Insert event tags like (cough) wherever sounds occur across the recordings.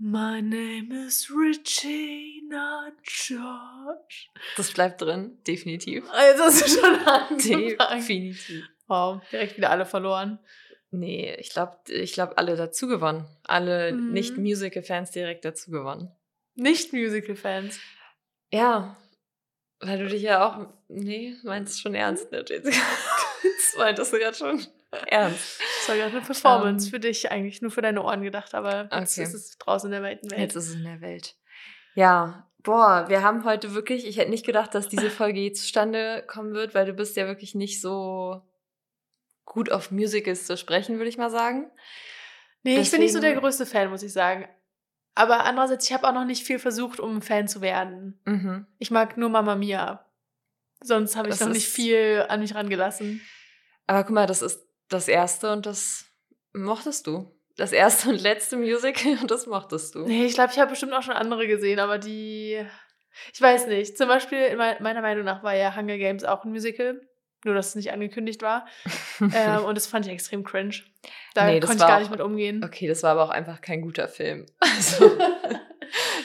My name is Regina George. Das bleibt drin, definitiv. Jetzt hast du schon (laughs) angefangen. Definitiv. Wow, direkt wieder alle verloren. Nee, ich glaube, ich glaub, alle dazu gewonnen. Alle Mhm. Nicht-Musical-Fans direkt dazu gewonnen. Nicht Musical-Fans. Ja, weil du dich ja auch. Nee, meinst schon ernst, ne, Jessica? Das meintest du gerade schon ernst. Gerade eine Performance Ähm. für dich, eigentlich nur für deine Ohren gedacht, aber jetzt Okay. ist es draußen in der weiten Welt. Jetzt ist es in der Welt. Ja, boah, wir haben heute wirklich, ich hätte nicht gedacht, dass diese Folge je zustande kommen wird, weil du bist ja wirklich nicht so gut auf Musicals zu sprechen, würde ich mal sagen. Nee, ich bin nicht so der Deswegen- größte Fan, muss ich sagen. Aber andererseits, ich habe auch noch nicht viel versucht, um Fan zu werden. Mhm. Ich mag nur Mama Mia. Sonst habe ich Das noch nicht viel an mich rangelassen. Aber guck mal, das ist das erste und das mochtest du. Das erste und letzte Musical (laughs) und das mochtest du. Nee, ich glaube, ich habe bestimmt auch schon andere gesehen, aber die. Ich weiß nicht. Zum Beispiel, in mei- meiner Meinung nach war ja Hunger Games auch ein Musical. Nur, dass es nicht angekündigt war. (laughs) ähm, und das fand ich extrem cringe. Da Nee, konnte ich gar auch- nicht mit umgehen. Okay, das war aber auch einfach kein guter Film. (laughs) Also,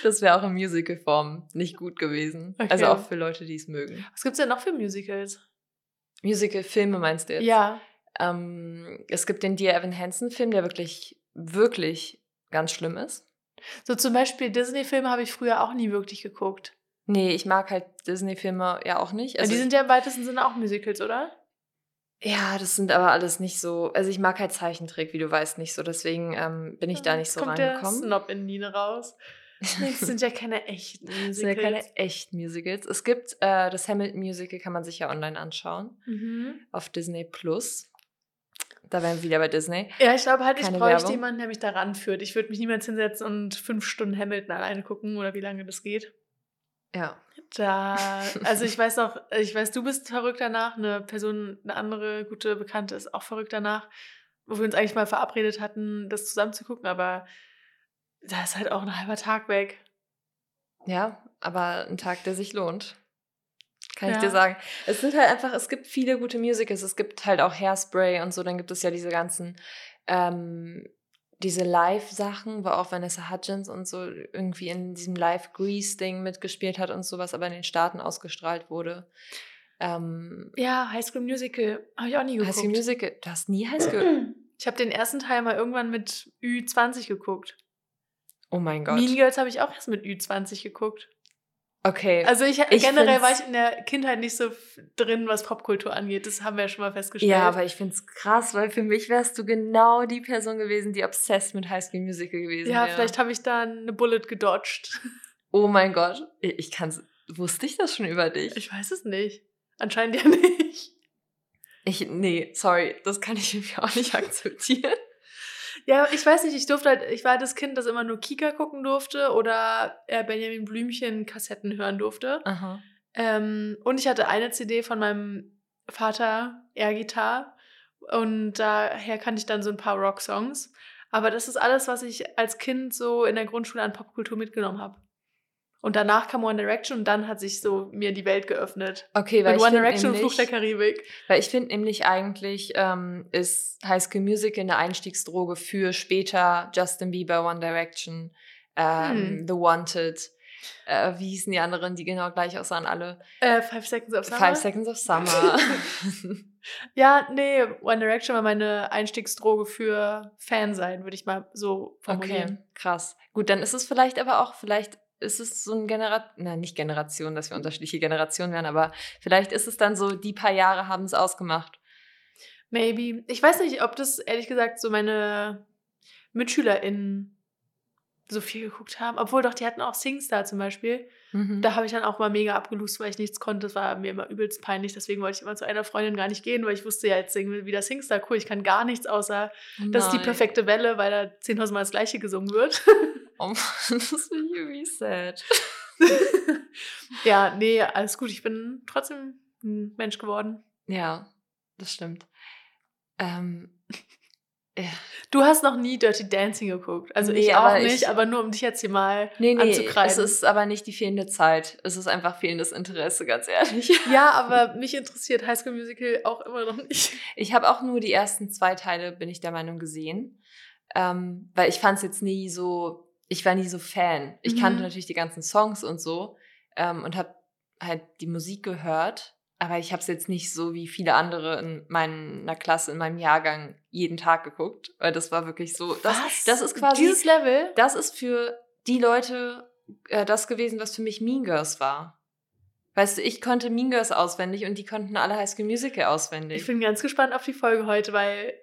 das wäre auch in Musical-Form nicht gut gewesen. Okay. Also auch für Leute, die es mögen. Was gibt's denn noch für Musicals? Musical-Filme meinst du jetzt? Ja. Ähm, es gibt den Dear Evan Hansen-Film, der wirklich, wirklich ganz schlimm ist. So zum Beispiel Disney-Filme habe ich früher auch nie wirklich geguckt. Nee, ich mag halt Disney-Filme ja auch nicht. die sind ja im weitesten Sinne auch Musicals, oder? ja, das sind aber alles nicht so. Also ich mag halt Zeichentrick, wie du weißt, nicht so. Deswegen ähm, bin ich da nicht so kommt der rangekommen. Snob in Nine raus. Das sind ja keine (laughs) echten Das Musicals. sind ja keine echten Musicals. Es gibt äh, das Hamilton Musical, kann man sich ja online anschauen. Mhm. Auf Disney Plus. Da wären wir wieder bei Disney. Ja, ich glaube halt, ich Keine bräuchte Werbung. jemanden, der mich da ranführt. Ich würde mich niemals hinsetzen und fünf Stunden Hamilton alleine gucken oder wie lange das geht. Ja. Da, (laughs) also ich weiß noch, ich weiß, du bist verrückt danach, eine Person, eine andere gute Bekannte ist auch verrückt danach, wo wir uns eigentlich mal verabredet hatten, das zusammen zu gucken, aber da ist halt auch ein halber Tag weg. Ja, aber ein Tag, der sich lohnt. Kann ich Ja. dir sagen. Es sind halt einfach, es gibt viele gute Musicals. Es gibt halt auch Hairspray und so. Dann gibt es ja diese ganzen, ähm, diese Live-Sachen, wo auch Vanessa Hudgens und so irgendwie in diesem Live-Grease-Ding mitgespielt hat und sowas, aber in den Staaten ausgestrahlt wurde. Ähm, Ja, High School Musical habe ich auch nie geguckt. High School Musical, du hast nie High School. (clears throat) Ich habe den ersten Teil mal irgendwann mit Ü20 geguckt. Oh mein Gott. Mean Girls habe ich auch erst mit Ü20 geguckt. Okay. Also ich, Ich generell war find's- ich in der Kindheit nicht so drin, was Popkultur angeht. Das haben wir ja schon mal festgestellt. Ja, aber ich finde es krass, weil für mich wärst du genau die Person gewesen, die obsessed mit High School Musical gewesen ja, wäre. vielleicht habe ich da eine Bullet gedodged. (laughs) Oh mein Gott. Ich ich kann's. Wusste ich das schon über dich? Ich weiß es nicht. Anscheinend ja (laughs) nicht. Ich, nee, sorry, das kann ich irgendwie auch nicht (laughs) akzeptieren. Ja, ich weiß nicht, ich durfte halt, ich war das Kind, das immer nur Kika gucken durfte oder äh, Benjamin Blümchen Kassetten hören durfte. Ähm, und ich hatte eine CD von meinem Vater, Air-Gitarre. Und daher kannte ich dann so ein paar Rock-Songs. Aber das ist alles, was ich als Kind so in der Grundschule an Popkultur mitgenommen habe. Und danach kam One Direction und dann hat sich so mir die Welt geöffnet. Okay, weil Mit ich One Direction und Fluch der nämlich, Karibik. weil ich finde nämlich eigentlich ähm, ist High School Musical eine Einstiegsdroge für später Justin Bieber, One Direction, ähm, Hm. The Wanted. Äh, wie hießen die anderen, die genau gleich aussahen alle? Äh, Five Seconds of Summer. Five Seconds of Summer. (laughs) Ja, nee, One Direction war meine Einstiegsdroge für Fan sein, würde ich mal so Okay, formulieren. krass. Gut, dann ist es vielleicht aber auch, vielleicht ist es so ein Generation, na nicht Generation, dass wir unterschiedliche Generationen wären, aber vielleicht ist es dann so, die paar Jahre haben es ausgemacht. Maybe. Ich weiß nicht, ob das ehrlich gesagt so meine MitschülerInnen so viel geguckt haben. Obwohl doch, die hatten auch Singstar zum Beispiel. Mhm. Da habe ich dann auch mal mega abgelust, weil ich nichts konnte. Das war mir immer übelst peinlich. Deswegen wollte ich immer zu einer Freundin gar nicht gehen, weil ich wusste ja jetzt singen wir wieder Singstar. Cool, ich kann gar nichts außer, das ist die Nein. perfekte Welle, weil da 10.000 Mal das Gleiche gesungen wird. (laughs) Oh Mann, (laughs) das ist irgendwie sad. (laughs) ja, nee, alles gut. Ich bin trotzdem ein Mensch geworden. Ja, das stimmt. Ähm, (laughs) ja. Du hast noch nie Dirty Dancing geguckt. Also Nee, ich auch nicht, ich- aber nur um dich jetzt hier mal Nee, nee, anzukreiden. es ist aber nicht die fehlende Zeit. Es ist einfach fehlendes Interesse, ganz ehrlich. Ja, aber mich interessiert High School Musical auch immer noch nicht. Ich habe auch nur die ersten zwei Teile, bin ich der Meinung, gesehen. Ähm, weil ich fand es jetzt nie so ich war nie so Fan. Ich Mhm. kannte natürlich die ganzen Songs und so ähm, und habe halt die Musik gehört, aber ich habe es jetzt nicht so wie viele andere in meiner Klasse, in meinem Jahrgang jeden Tag geguckt, weil das war wirklich so. Das, Was? das ist quasi. Dieses Level? das ist für die Leute äh, das gewesen, was für mich Mean Girls war. Weißt du, ich konnte Mean Girls auswendig und die konnten alle High School Musical auswendig. Ich bin ganz gespannt auf die Folge heute, weil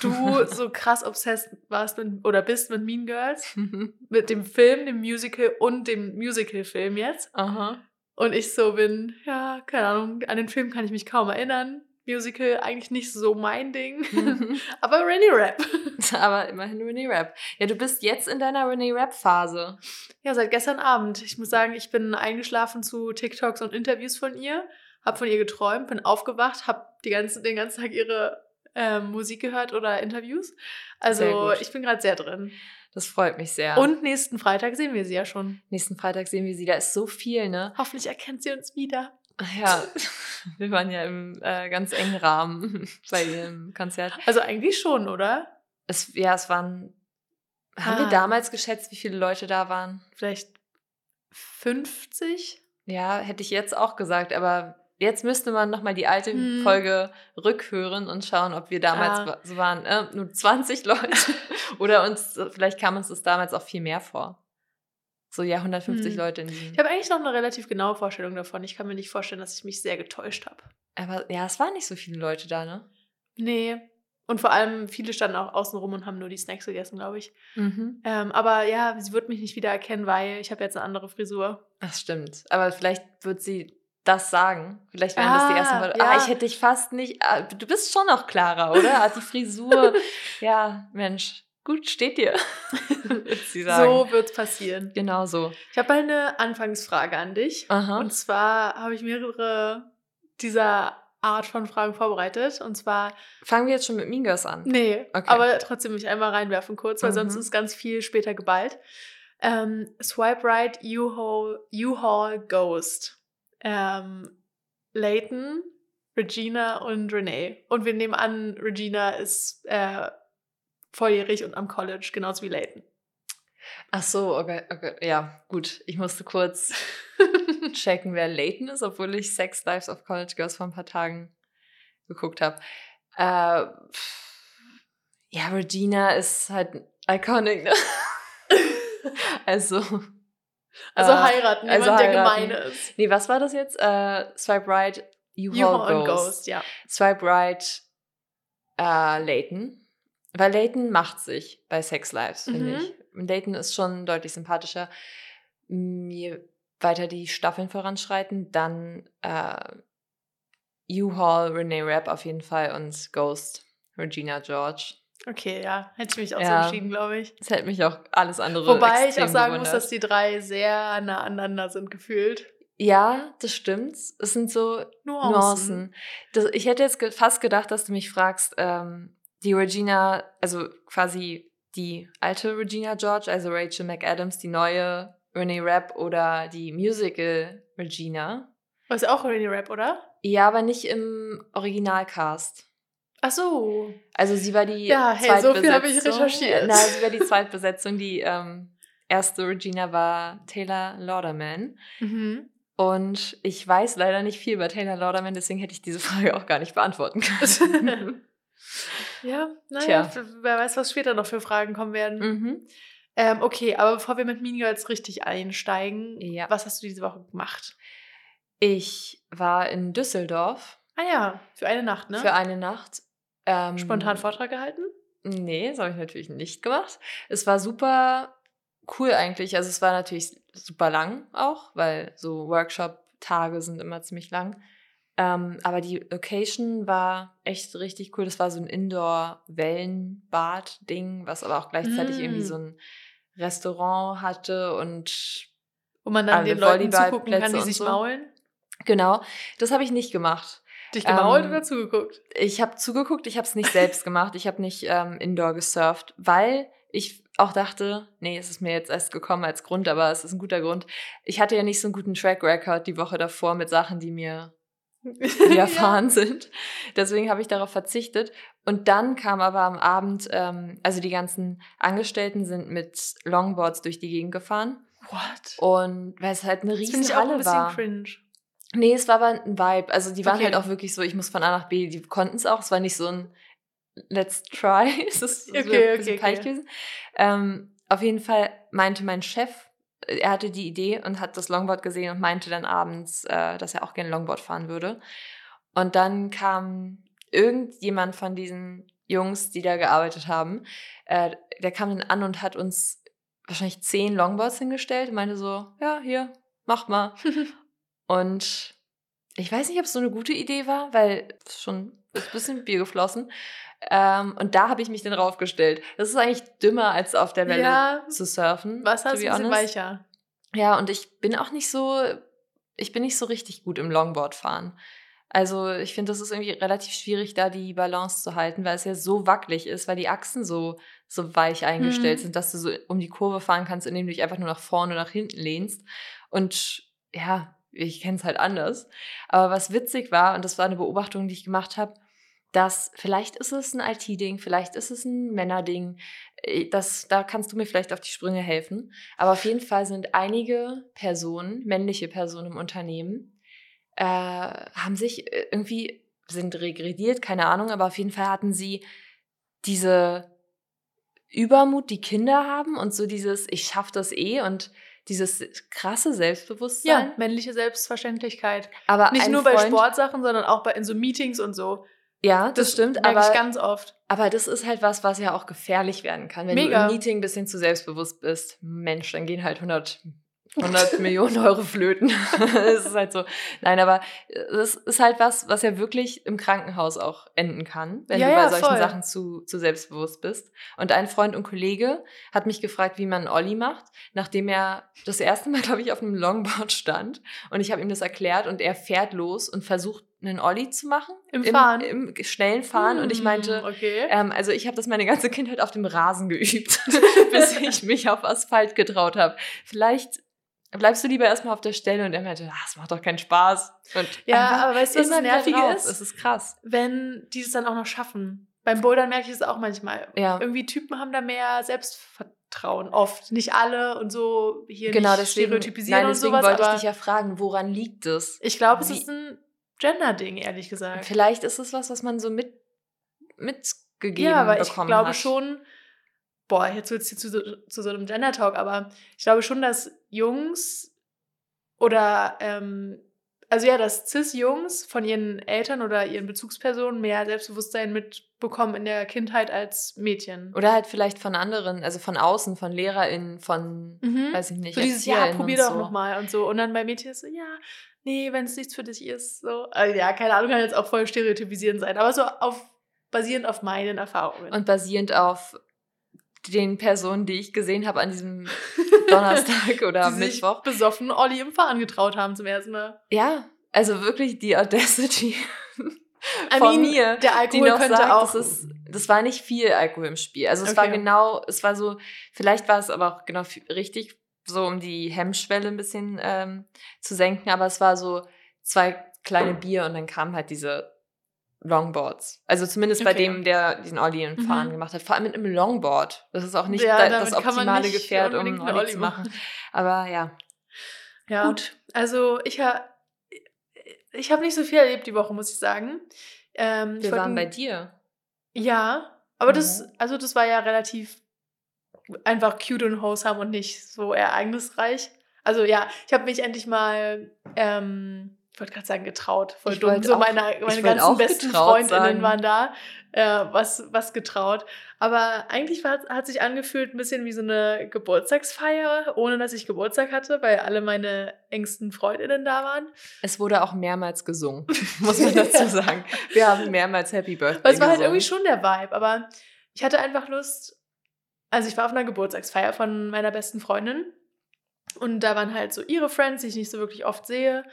du so krass obsessed warst mit, oder bist mit Mean Girls, (laughs) mit dem Film, dem Musical und dem Musical-Film jetzt. Aha. Und ich so bin, ja, keine Ahnung, an den Film kann ich mich kaum erinnern. Musical eigentlich nicht so mein Ding. Mhm. (laughs) Aber Rennie Rap. (laughs) Aber immerhin Renee Rap. Ja, du bist jetzt in deiner Renee Rap Phase. Ja, seit gestern Abend. Ich muss sagen, ich bin eingeschlafen zu TikToks und Interviews von ihr, hab von ihr geträumt, bin aufgewacht, hab die ganze, den ganzen Tag ihre ähm, Musik gehört oder Interviews. Also ich bin gerade sehr drin. Das freut mich sehr. Und nächsten Freitag sehen wir sie ja schon. nächsten Freitag sehen wir sie. Da ist so viel, ne? Hoffentlich erkennt sie uns wieder. Ja, (laughs) wir waren ja im äh, ganz engen Rahmen (laughs) bei dem Konzert. Also eigentlich schon, oder? Es, ja, es waren. Haben wir Ah. damals geschätzt, wie viele Leute da waren? Vielleicht 50? Ja, hätte ich jetzt auch gesagt, aber jetzt müsste man nochmal die alte Hm. Folge rückhören und schauen, ob wir damals Ah. so waren, äh, nur 20 Leute. (laughs) Oder uns, vielleicht kam uns das damals auch viel mehr vor. So, ja, 150 Hm. Leute in diesem. Ich habe eigentlich noch eine relativ genaue Vorstellung davon. Ich kann mir nicht vorstellen, dass ich mich sehr getäuscht habe. Aber ja, es waren nicht so viele Leute da, ne? Nee. Und vor allem, viele standen auch außen rum und haben nur die Snacks gegessen, glaube ich. Mhm. Ähm, aber ja, sie wird mich nicht wieder erkennen, weil ich habe jetzt eine andere Frisur. Das stimmt. Aber vielleicht wird sie das sagen. Vielleicht wären das die Ah, ersten Worte. ja. Ah, ich hätte dich fast nicht. Ah, du bist schon noch klarer, oder? Ah, die Frisur. (laughs) ja, Mensch, gut steht dir. (laughs) So wird es passieren. Genau so. Ich habe eine Anfangsfrage an dich. Aha. Und zwar habe ich mehrere dieser Art von Fragen vorbereitet. Und zwar, Fangen wir jetzt schon mit Mean Girls an. nee, Okay. aber trotzdem mich einmal reinwerfen kurz, weil sonst Mhm. ist ganz viel später geballt. Ähm, Swipe Right, U-Haul, U-Haul Ghost. Ähm, Leighton, Regina und Renee. Und wir nehmen an, Regina ist äh, volljährig und am College, genauso wie Leighton. Ach so, okay, okay. Ja, gut. Ich musste kurz (laughs) checken, wer Leighton ist, obwohl ich Sex Lives of College Girls vor ein paar Tagen geguckt habe. Äh, ja, Regina ist halt iconic, ne? (laughs) also. Also äh, heiraten, also jemand, der heiraten. gemein ist. Nee, was war das jetzt? Äh, Swipe Right, U-Haul Ghost. Ghost, ja. Swipe Right, äh, Leighton. Weil Leighton macht sich bei Sex Lives, finde Mhm. ich. Leighton ist schon deutlich sympathischer. Mm, Je weiter die Staffeln voranschreiten, dann äh, U-Haul, Renee Rapp auf jeden Fall und Ghost, Regina George. Okay, ja, hätte ich mich auch Ja. so entschieden, glaube ich. Das hätte mich auch alles andere Wobei ich auch sagen muss, gewundert. dass die drei sehr nah aneinander sind gefühlt. Ja, das stimmt. Es sind so Nuancen. Nuancen. Das, ich hätte jetzt fast gedacht, dass du mich fragst, ähm, die Regina, also quasi die alte Regina George, also Rachel McAdams, die neue Renee Rapp oder die Musical Regina. Ist auch Rennie Rap, oder? Ja, aber nicht im Originalcast. Ach so. Also sie war die Ja, hey, so viel habe ich Zweitbesetzung. recherchiert. Na, sie war die Zweitbesetzung. Die ähm, erste Regina war Taylor Lauderman. Mhm. Und ich weiß leider nicht viel über Taylor Lauderman, deswegen hätte ich diese Frage auch gar nicht beantworten können. (laughs) (laughs) Ja, naja, wer weiß, was später noch für Fragen kommen werden. mhm. Ähm, okay, aber bevor wir mit Mean Girls richtig einsteigen, Ja. was hast du diese Woche gemacht? Ich war in Düsseldorf Ah ja, für eine Nacht, ne? für eine Nacht. Ähm, Spontan Vortrag gehalten? Nee, das habe ich natürlich nicht gemacht. Es war super cool eigentlich. Also es war natürlich super lang auch, weil so Workshop-Tage sind immer ziemlich lang. Ähm, aber die Location war echt richtig cool. Das war so ein Indoor-Wellenbad-Ding, was aber auch gleichzeitig Mm. irgendwie so ein Restaurant hatte und Wo man dann Alle den Leuten zugucken kann, die sich so. maulen? genau, das habe ich nicht gemacht. Dich gemault Ähm, oder zugeguckt? Ich habe zugeguckt, ich habe es nicht selbst gemacht, ich habe nicht ähm, Indoor gesurft, weil ich auch dachte, nee, es ist mir jetzt erst gekommen als Grund, aber es ist ein guter Grund. Ich hatte ja nicht so einen guten Track Record die Woche davor mit Sachen, die mir erfahren (laughs) ja. sind. Deswegen habe ich darauf verzichtet. Und dann kam aber am Abend, ähm, also die ganzen Angestellten sind mit Longboards durch die Gegend gefahren. What? Und weil es halt eine riesen das ich Halle auch ein bisschen war. Cringe. Nee, es war aber ein Vibe. Also die waren okay. halt auch wirklich so, ich muss von A nach B, die konnten es auch. Es war nicht so ein Let's try. (laughs) es ist okay, okay, ein bisschen okay, gewesen. Ähm, auf jeden Fall meinte mein Chef, er hatte die Idee und hat das Longboard gesehen und meinte dann abends, äh, dass er auch gerne Longboard fahren würde. Und dann kam irgendjemand von diesen Jungs, die da gearbeitet haben, äh, der kam dann an und hat uns wahrscheinlich zehn Longboards hingestellt und meinte so, ja, hier, mach mal. (laughs) und ich weiß nicht, ob es so eine gute Idee war, weil es schon ist ein bisschen Bier geflossen. Ähm, und da habe ich mich dann raufgestellt. Das ist eigentlich dümmer, als auf der Welle ja, zu surfen. Wasser ist ein bisschen weicher. Ja, und ich bin auch nicht so, ich bin nicht so richtig gut im Longboard fahren. Also ich finde, das ist irgendwie relativ schwierig, da die Balance zu halten, weil es ja so wackelig ist, weil die Achsen so, so weich eingestellt mhm. sind, dass du so um die Kurve fahren kannst, indem du dich einfach nur nach vorne oder nach hinten lehnst. Und ja, ich kenne es halt anders. Aber was witzig war, und das war eine Beobachtung, die ich gemacht habe, dass vielleicht ist es ein IT-Ding, vielleicht ist es ein Männerding. Äh, das, da kannst du mir vielleicht auf die Sprünge helfen. Aber auf jeden Fall sind einige Personen, männliche Personen im Unternehmen, äh, haben sich äh, irgendwie, sind regrediert, keine Ahnung, aber auf jeden Fall hatten sie diese Übermut, die Kinder haben und so dieses, ich schaff das eh und dieses krasse Selbstbewusstsein. Ja, männliche Selbstverständlichkeit. Aber nicht nur Freund, bei Sportsachen, sondern auch bei in so Meetings und so. Ja, das, das stimmt. Aber, ich ganz oft. Aber das ist halt was, was ja auch gefährlich werden kann. Wenn Mega. du im Meeting ein bisschen zu selbstbewusst bist, Mensch, dann gehen halt 100 100 (laughs) Millionen Euro flöten. (laughs) Es ist halt so. Nein, aber das ist halt was, was ja wirklich im Krankenhaus auch enden kann, wenn ja, du bei ja, solchen voll. Sachen zu, zu selbstbewusst bist. Und ein Freund und Kollege hat mich gefragt, wie man einen Olli macht, nachdem er das erste Mal, (laughs) glaube ich, auf einem Longboard stand. Und ich habe ihm das erklärt und er fährt los und versucht, einen Olli zu machen. Im Fahren? Im, im schnellen Fahren. Hm, und ich meinte, hm, okay. ähm, also ich habe das meine ganze Kindheit auf dem Rasen geübt, bis ich mich auf Asphalt getraut habe. Vielleicht bleibst du lieber erstmal auf der Stelle und er meinte, ah, das macht doch keinen Spaß. Und ja, aber weißt du, was das Nervige ist? Das ist krass. Wenn die es dann auch noch schaffen. Beim Bouldern merke ich es auch manchmal. Ja. Irgendwie Typen haben da mehr Selbstvertrauen. Oft. Nicht alle und so hier genau, nicht deswegen, stereotypisieren nein, deswegen und sowas. wollte ich dich ja fragen, woran liegt es? Ich glaube, es ist ein Gender-Ding, ehrlich gesagt. Vielleicht ist es was, was man so mit, mitgegeben ja, aber ich glaube hat. schon, boah, jetzt wird es hier zu, zu so einem Gender-Talk, aber ich glaube schon, dass Jungs oder, ähm, also ja, dass Cis-Jungs von ihren Eltern oder ihren Bezugspersonen mehr Selbstbewusstsein mitbekommen in der Kindheit als Mädchen. Oder halt vielleicht von anderen, also von außen, von LehrerInnen, von, mhm. weiß ich nicht, So dieses, ja, probier doch so. nochmal und so. Und dann bei Mädchen ist so, ja, nee, wenn es nichts für dich ist, so. Also ja, keine Ahnung, kann jetzt auch voll stereotypisierend sein, aber so auf, basierend auf meinen Erfahrungen. Und basierend auf den Personen, die ich gesehen habe an diesem (laughs) Donnerstag oder die Mittwoch. Besoffen Olli im Fahren getraut haben zum ersten Mal. Ja, also wirklich die Audacity I von mean, mir. Der Alkohol könnte sagt, auch. Das, ist, das war nicht viel Alkohol im Spiel. Also es okay. war genau, es war so, vielleicht war es aber auch genau richtig, so um die Hemmschwelle ein bisschen ähm, zu senken, aber es war so zwei kleine Bier und dann kam halt diese Longboards. Also zumindest okay. bei dem, der diesen Olli in Fahren mhm. gemacht hat. Vor allem mit einem Longboard. Das ist auch nicht ja, das optimale Gefährt, um einen Olli, Olli zu machen. Aber ja. Ja, gut. Also ich habe ich hab nicht so viel erlebt die Woche, muss ich sagen. Ähm, Wir waren bei dir. Ja, aber mhm. das, also das war ja relativ einfach cute und wholesome und nicht so ereignisreich. Also ja, ich habe mich endlich mal ähm, ich wollte gerade sagen, getraut. Voll ich dumm. So auch, meine, meine ganzen besten Freundinnen sagen. waren da. Äh, was, was getraut. Aber eigentlich war, hat sich angefühlt ein bisschen wie so eine Geburtstagsfeier, ohne dass ich Geburtstag hatte, weil alle meine engsten Freundinnen da waren. Es wurde auch mehrmals gesungen, (laughs) muss man dazu sagen. Wir haben mehrmals Happy Birthday Aber es war halt irgendwie schon der Vibe. Aber ich hatte einfach Lust. Also ich war auf einer Geburtstagsfeier von meiner besten Freundin. Und da waren halt so ihre Friends, die ich nicht so wirklich oft sehe.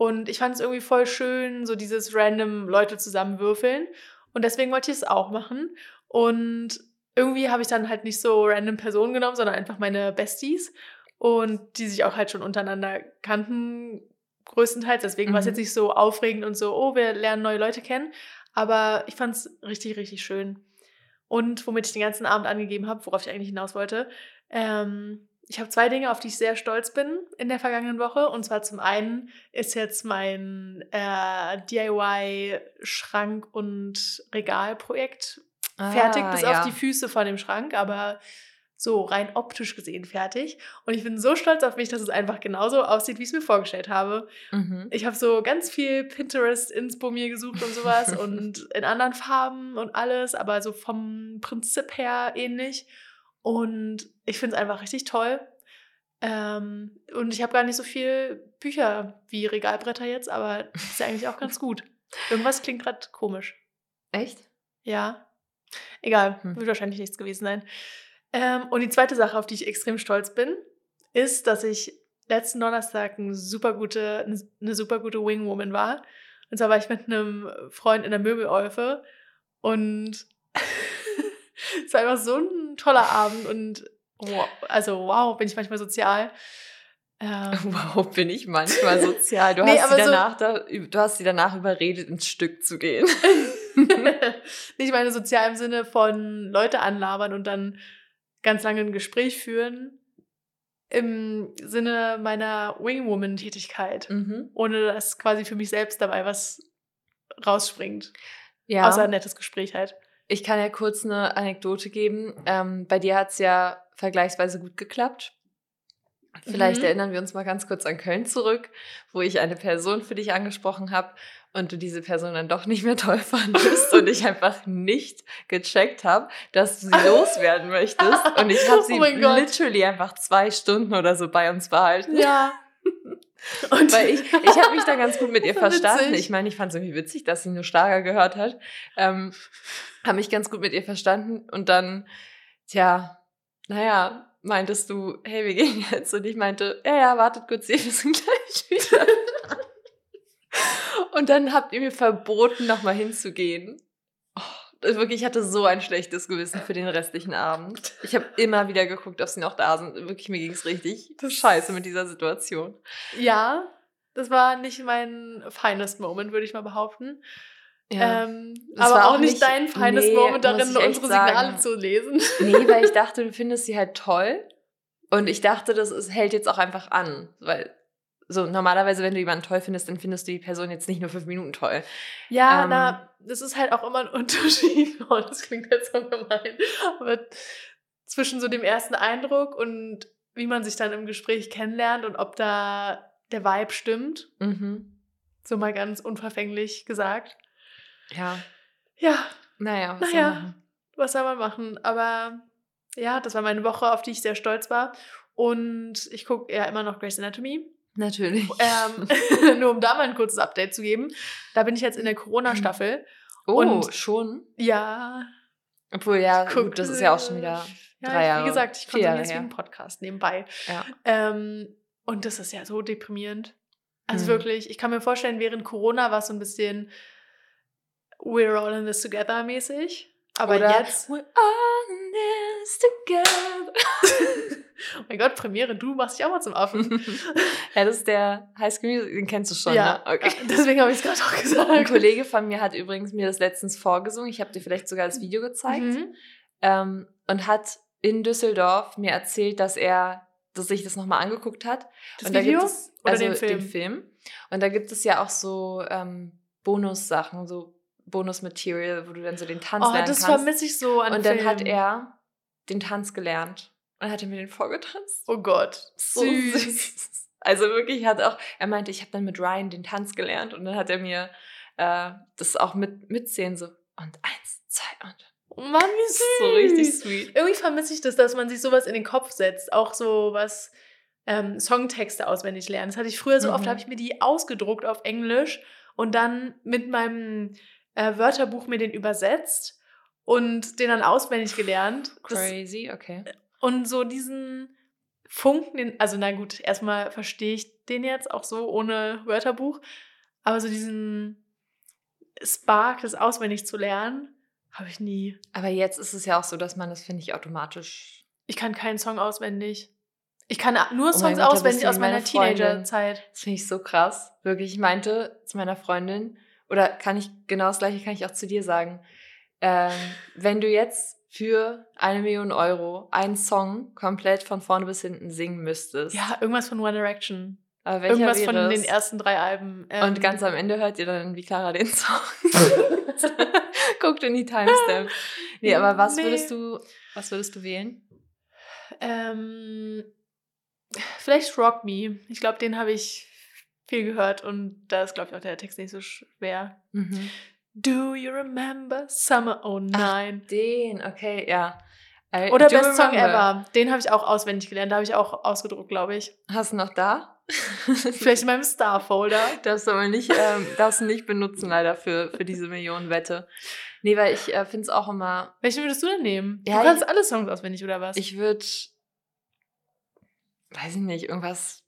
Und ich fand es irgendwie voll schön, so dieses random Leute zusammenwürfeln. Und deswegen wollte ich es auch machen. Und irgendwie habe ich dann halt nicht so random Personen genommen, sondern einfach meine Besties. Und die sich auch halt schon untereinander kannten, größtenteils. Deswegen war es Mhm. jetzt nicht so aufregend und so, oh, wir lernen neue Leute kennen. Aber ich fand es richtig, richtig schön. Und womit ich den ganzen Abend angegeben habe, worauf ich eigentlich hinaus wollte, ähm, ich habe zwei Dinge, auf die ich sehr stolz bin in der vergangenen Woche. Und zwar zum einen ist jetzt mein äh, DIY-Schrank- und Regalprojekt fertig, bis Ah, ja. auf die Füße von dem Schrank, aber so rein optisch gesehen fertig. Und ich bin so stolz auf mich, dass es einfach genauso aussieht, wie ich es mir vorgestellt habe. Mhm. Ich habe so ganz viel Pinterest-Inspo mir gesucht und sowas (laughs) und in anderen Farben und alles, aber so vom Prinzip her ähnlich. Und ich finde es einfach richtig toll. Ähm, und ich habe gar nicht so viel Bücher wie Regalbretter jetzt, aber das ist ja eigentlich auch ganz gut. Irgendwas klingt gerade komisch. Echt? Ja. Egal, Hm. wird wahrscheinlich nichts gewesen sein. Ähm, und die zweite Sache, auf die ich extrem stolz bin, ist, dass ich letzten Donnerstag eine super gute, eine super gute Wingwoman war. Und zwar war ich mit einem Freund in der Möbelolfe und (laughs) (laughs) es war einfach so ein toller Abend und wow, also wow, bin ich manchmal sozial. Ähm, (laughs) Wow, bin ich manchmal (laughs) sozial. Du, Nee, hast sie so- danach da, du hast sie danach überredet, ins Stück zu gehen. nicht meine sozial im Sinne von Leute anlabern und dann ganz lange ein Gespräch führen. Im Sinne meiner Wingwoman-Tätigkeit. Mhm. Ohne dass quasi für mich selbst dabei was rausspringt. Ja. Außer ein nettes Gespräch halt. Ich kann ja kurz eine Anekdote geben. Ähm, bei dir hat es ja vergleichsweise gut geklappt. Vielleicht Mhm. erinnern wir uns mal ganz kurz an Köln zurück, wo ich eine Person für dich angesprochen habe und du diese Person dann doch nicht mehr toll fandest und ich (laughs) einfach nicht gecheckt habe, dass du sie (laughs) loswerden möchtest. Und ich habe sie Oh mein Gott. literally einfach zwei Stunden oder so bei uns behalten. Ja. (laughs) Und Weil ich, ich habe mich da ganz gut mit (laughs) ihr verstanden. witzig. Ich meine, ich fand es irgendwie witzig, dass sie nur Schlager gehört hat. Ähm, habe mich ganz gut mit ihr verstanden. Und dann, tja, naja, meintest du, hey, wir gehen jetzt? Und ich meinte, ja, ja, wartet kurz, (laughs) wir sind gleich wieder. Und dann habt ihr mir verboten, nochmal hinzugehen. Das wirklich, ich hatte so ein schlechtes Gewissen für den restlichen Abend. Ich habe immer wieder geguckt, ob sie noch da sind. Wirklich, mir ging es richtig scheiße mit dieser Situation. ja, das war nicht mein finest Moment, würde ich mal behaupten. Ähm, Das aber auch auch nicht nicht- dein finest nee, Moment darin, unsere Signale sagen. zu lesen. Nee, weil ich (laughs) dachte, du findest sie halt toll. Und ich dachte, das ist, hält jetzt auch einfach an. Weil so normalerweise, wenn du jemanden toll findest, dann findest du die Person jetzt nicht nur fünf Minuten toll. Ja, Ähm, na, das ist halt auch immer ein (laughs) Unterschied. Oh, das klingt jetzt so gemein. Aber zwischen so dem ersten Eindruck und wie man sich dann im Gespräch kennenlernt und ob da der Vibe stimmt. Mhm. So mal ganz unverfänglich gesagt. Ja. Ja, Naja, was Naja. soll man machen? was soll man machen? Aber ja, das war meine Woche, auf die ich sehr stolz war. Und ich gucke ja immer noch Grey's Anatomy. Natürlich. Ähm, (laughs) (laughs) nur um da mal ein kurzes Update zu geben. Da bin ich jetzt in der Corona-Staffel. oh, und- schon? Ja, Obwohl, ja, gut, das ist ja auch schon wieder ja, drei Jahre. Wie gesagt, ich konsumiere es wie einen Podcast nebenbei. Ja. Ähm, und das ist ja so deprimierend. Also Mhm. wirklich, ich kann mir vorstellen, während Corona war es so ein bisschen We're all in this together mäßig. Aber Oder jetzt, We're all in this together. (laughs) oh mein Gott, Premiere, du machst dich auch mal zum Affen. (laughs) ja, das ist der High School Music, den kennst du schon, ja, ne? Okay. ja, deswegen habe ich es gerade auch Ein gesagt. Kollege von mir hat übrigens mir das letztens vorgesungen. Ich habe dir vielleicht sogar das Video gezeigt. Mhm. ähm, und hat in Düsseldorf mir erzählt, dass er, dass sich das nochmal angeguckt hat. Das und da Video gibt es, oder also den Film? den Film. Und da gibt es ja auch so ähm, Bonussachen, so Bonusmaterial, wo du dann so den Tanz Oh, lernen das kannst. vermisse ich so an und dann hat er den Tanz gelernt und hat er mir den vorgetanzt. Oh Gott, So süß. süß. Also wirklich hat auch, er meinte, ich habe dann mit Ryan den Tanz gelernt und dann hat er mir äh, das auch mit mitzählen so und eins, zwei und Oh Mann, wie süß. so richtig sweet. Irgendwie vermisse ich das, dass man sich sowas in den Kopf setzt. Auch so was ähm, Songtexte auswendig lernen. Das hatte ich früher so oft, Mhm. habe ich mir die ausgedruckt auf Englisch und dann mit meinem äh, Wörterbuch mir den übersetzt und den dann auswendig gelernt. Das, Crazy, okay. Und so diesen Funken, den, also na gut, erstmal verstehe ich den jetzt auch so ohne Wörterbuch, aber so diesen Spark, das auswendig zu lernen, habe ich nie. Aber jetzt ist es ja auch so, dass man das, finde ich, automatisch. Ich kann keinen Song auswendig. Ich kann nur Oh Songs mein Gott, auswendig aus meiner meine. Teenagerzeit. Das finde ich so krass. Wirklich, ich meinte zu meiner Freundin, oder kann ich genau das gleiche kann ich auch zu dir sagen. Ähm, wenn du jetzt für eine Million Euro einen Song komplett von vorne bis hinten singen müsstest. Ja, irgendwas von One Direction. aber Irgendwas von den ersten drei Alben. Ähm, Und ganz am Ende hört ihr dann wie Clara den Song. (laughs) Guckt in die Timestamp. Nee, aber was Nee. würdest du, was würdest du wählen? Ähm, vielleicht Rock Me. Ich glaube, den habe ich viel gehört und da ist, glaube ich, auch der Text nicht so schwer. Do you remember Summer 09? Den, okay, ja. I Oder do Best Song remember. Ever. Den habe ich auch auswendig gelernt. Da habe ich auch ausgedruckt, glaube ich. Hast du noch da? (laughs) Vielleicht in meinem Star-Folder. Darfst du aber nicht, ähm, darfst du nicht benutzen, leider, für, für diese Millionenwette. Nee, weil ich äh, finde es auch immer, Welchen würdest du denn nehmen? Ja, du kannst ich- alle Songs auswendig, oder was? ich würde, weiß ich nicht, irgendwas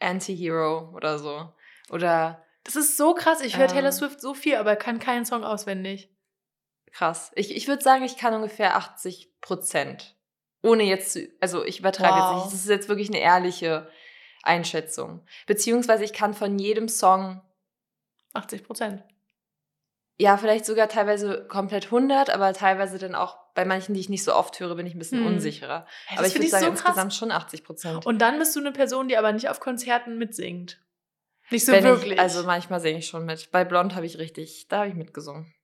Anti-Hero oder so. Oder das ist so krass. Ich höre Ähm. Taylor Swift so viel, aber kann keinen Song auswendig. krass. Ich, ich würde sagen, ich kann ungefähr 80 Prozent. Ohne jetzt zu, also ich übertreibe Wow. jetzt nicht. Das ist jetzt wirklich eine ehrliche Einschätzung. Beziehungsweise ich kann von jedem Song 80 Prozent. Ja, vielleicht sogar teilweise komplett 100, aber teilweise dann auch bei manchen, die ich nicht so oft höre, bin ich ein bisschen Hm. unsicherer. Hey, aber ich würde sagen, so insgesamt schon 80 Prozent. Und dann bist du eine Person, die aber nicht auf Konzerten mitsingt. Nicht so Wenn wirklich. Ich, also manchmal singe ich schon mit. Bei Blond habe ich richtig, da habe ich mitgesungen.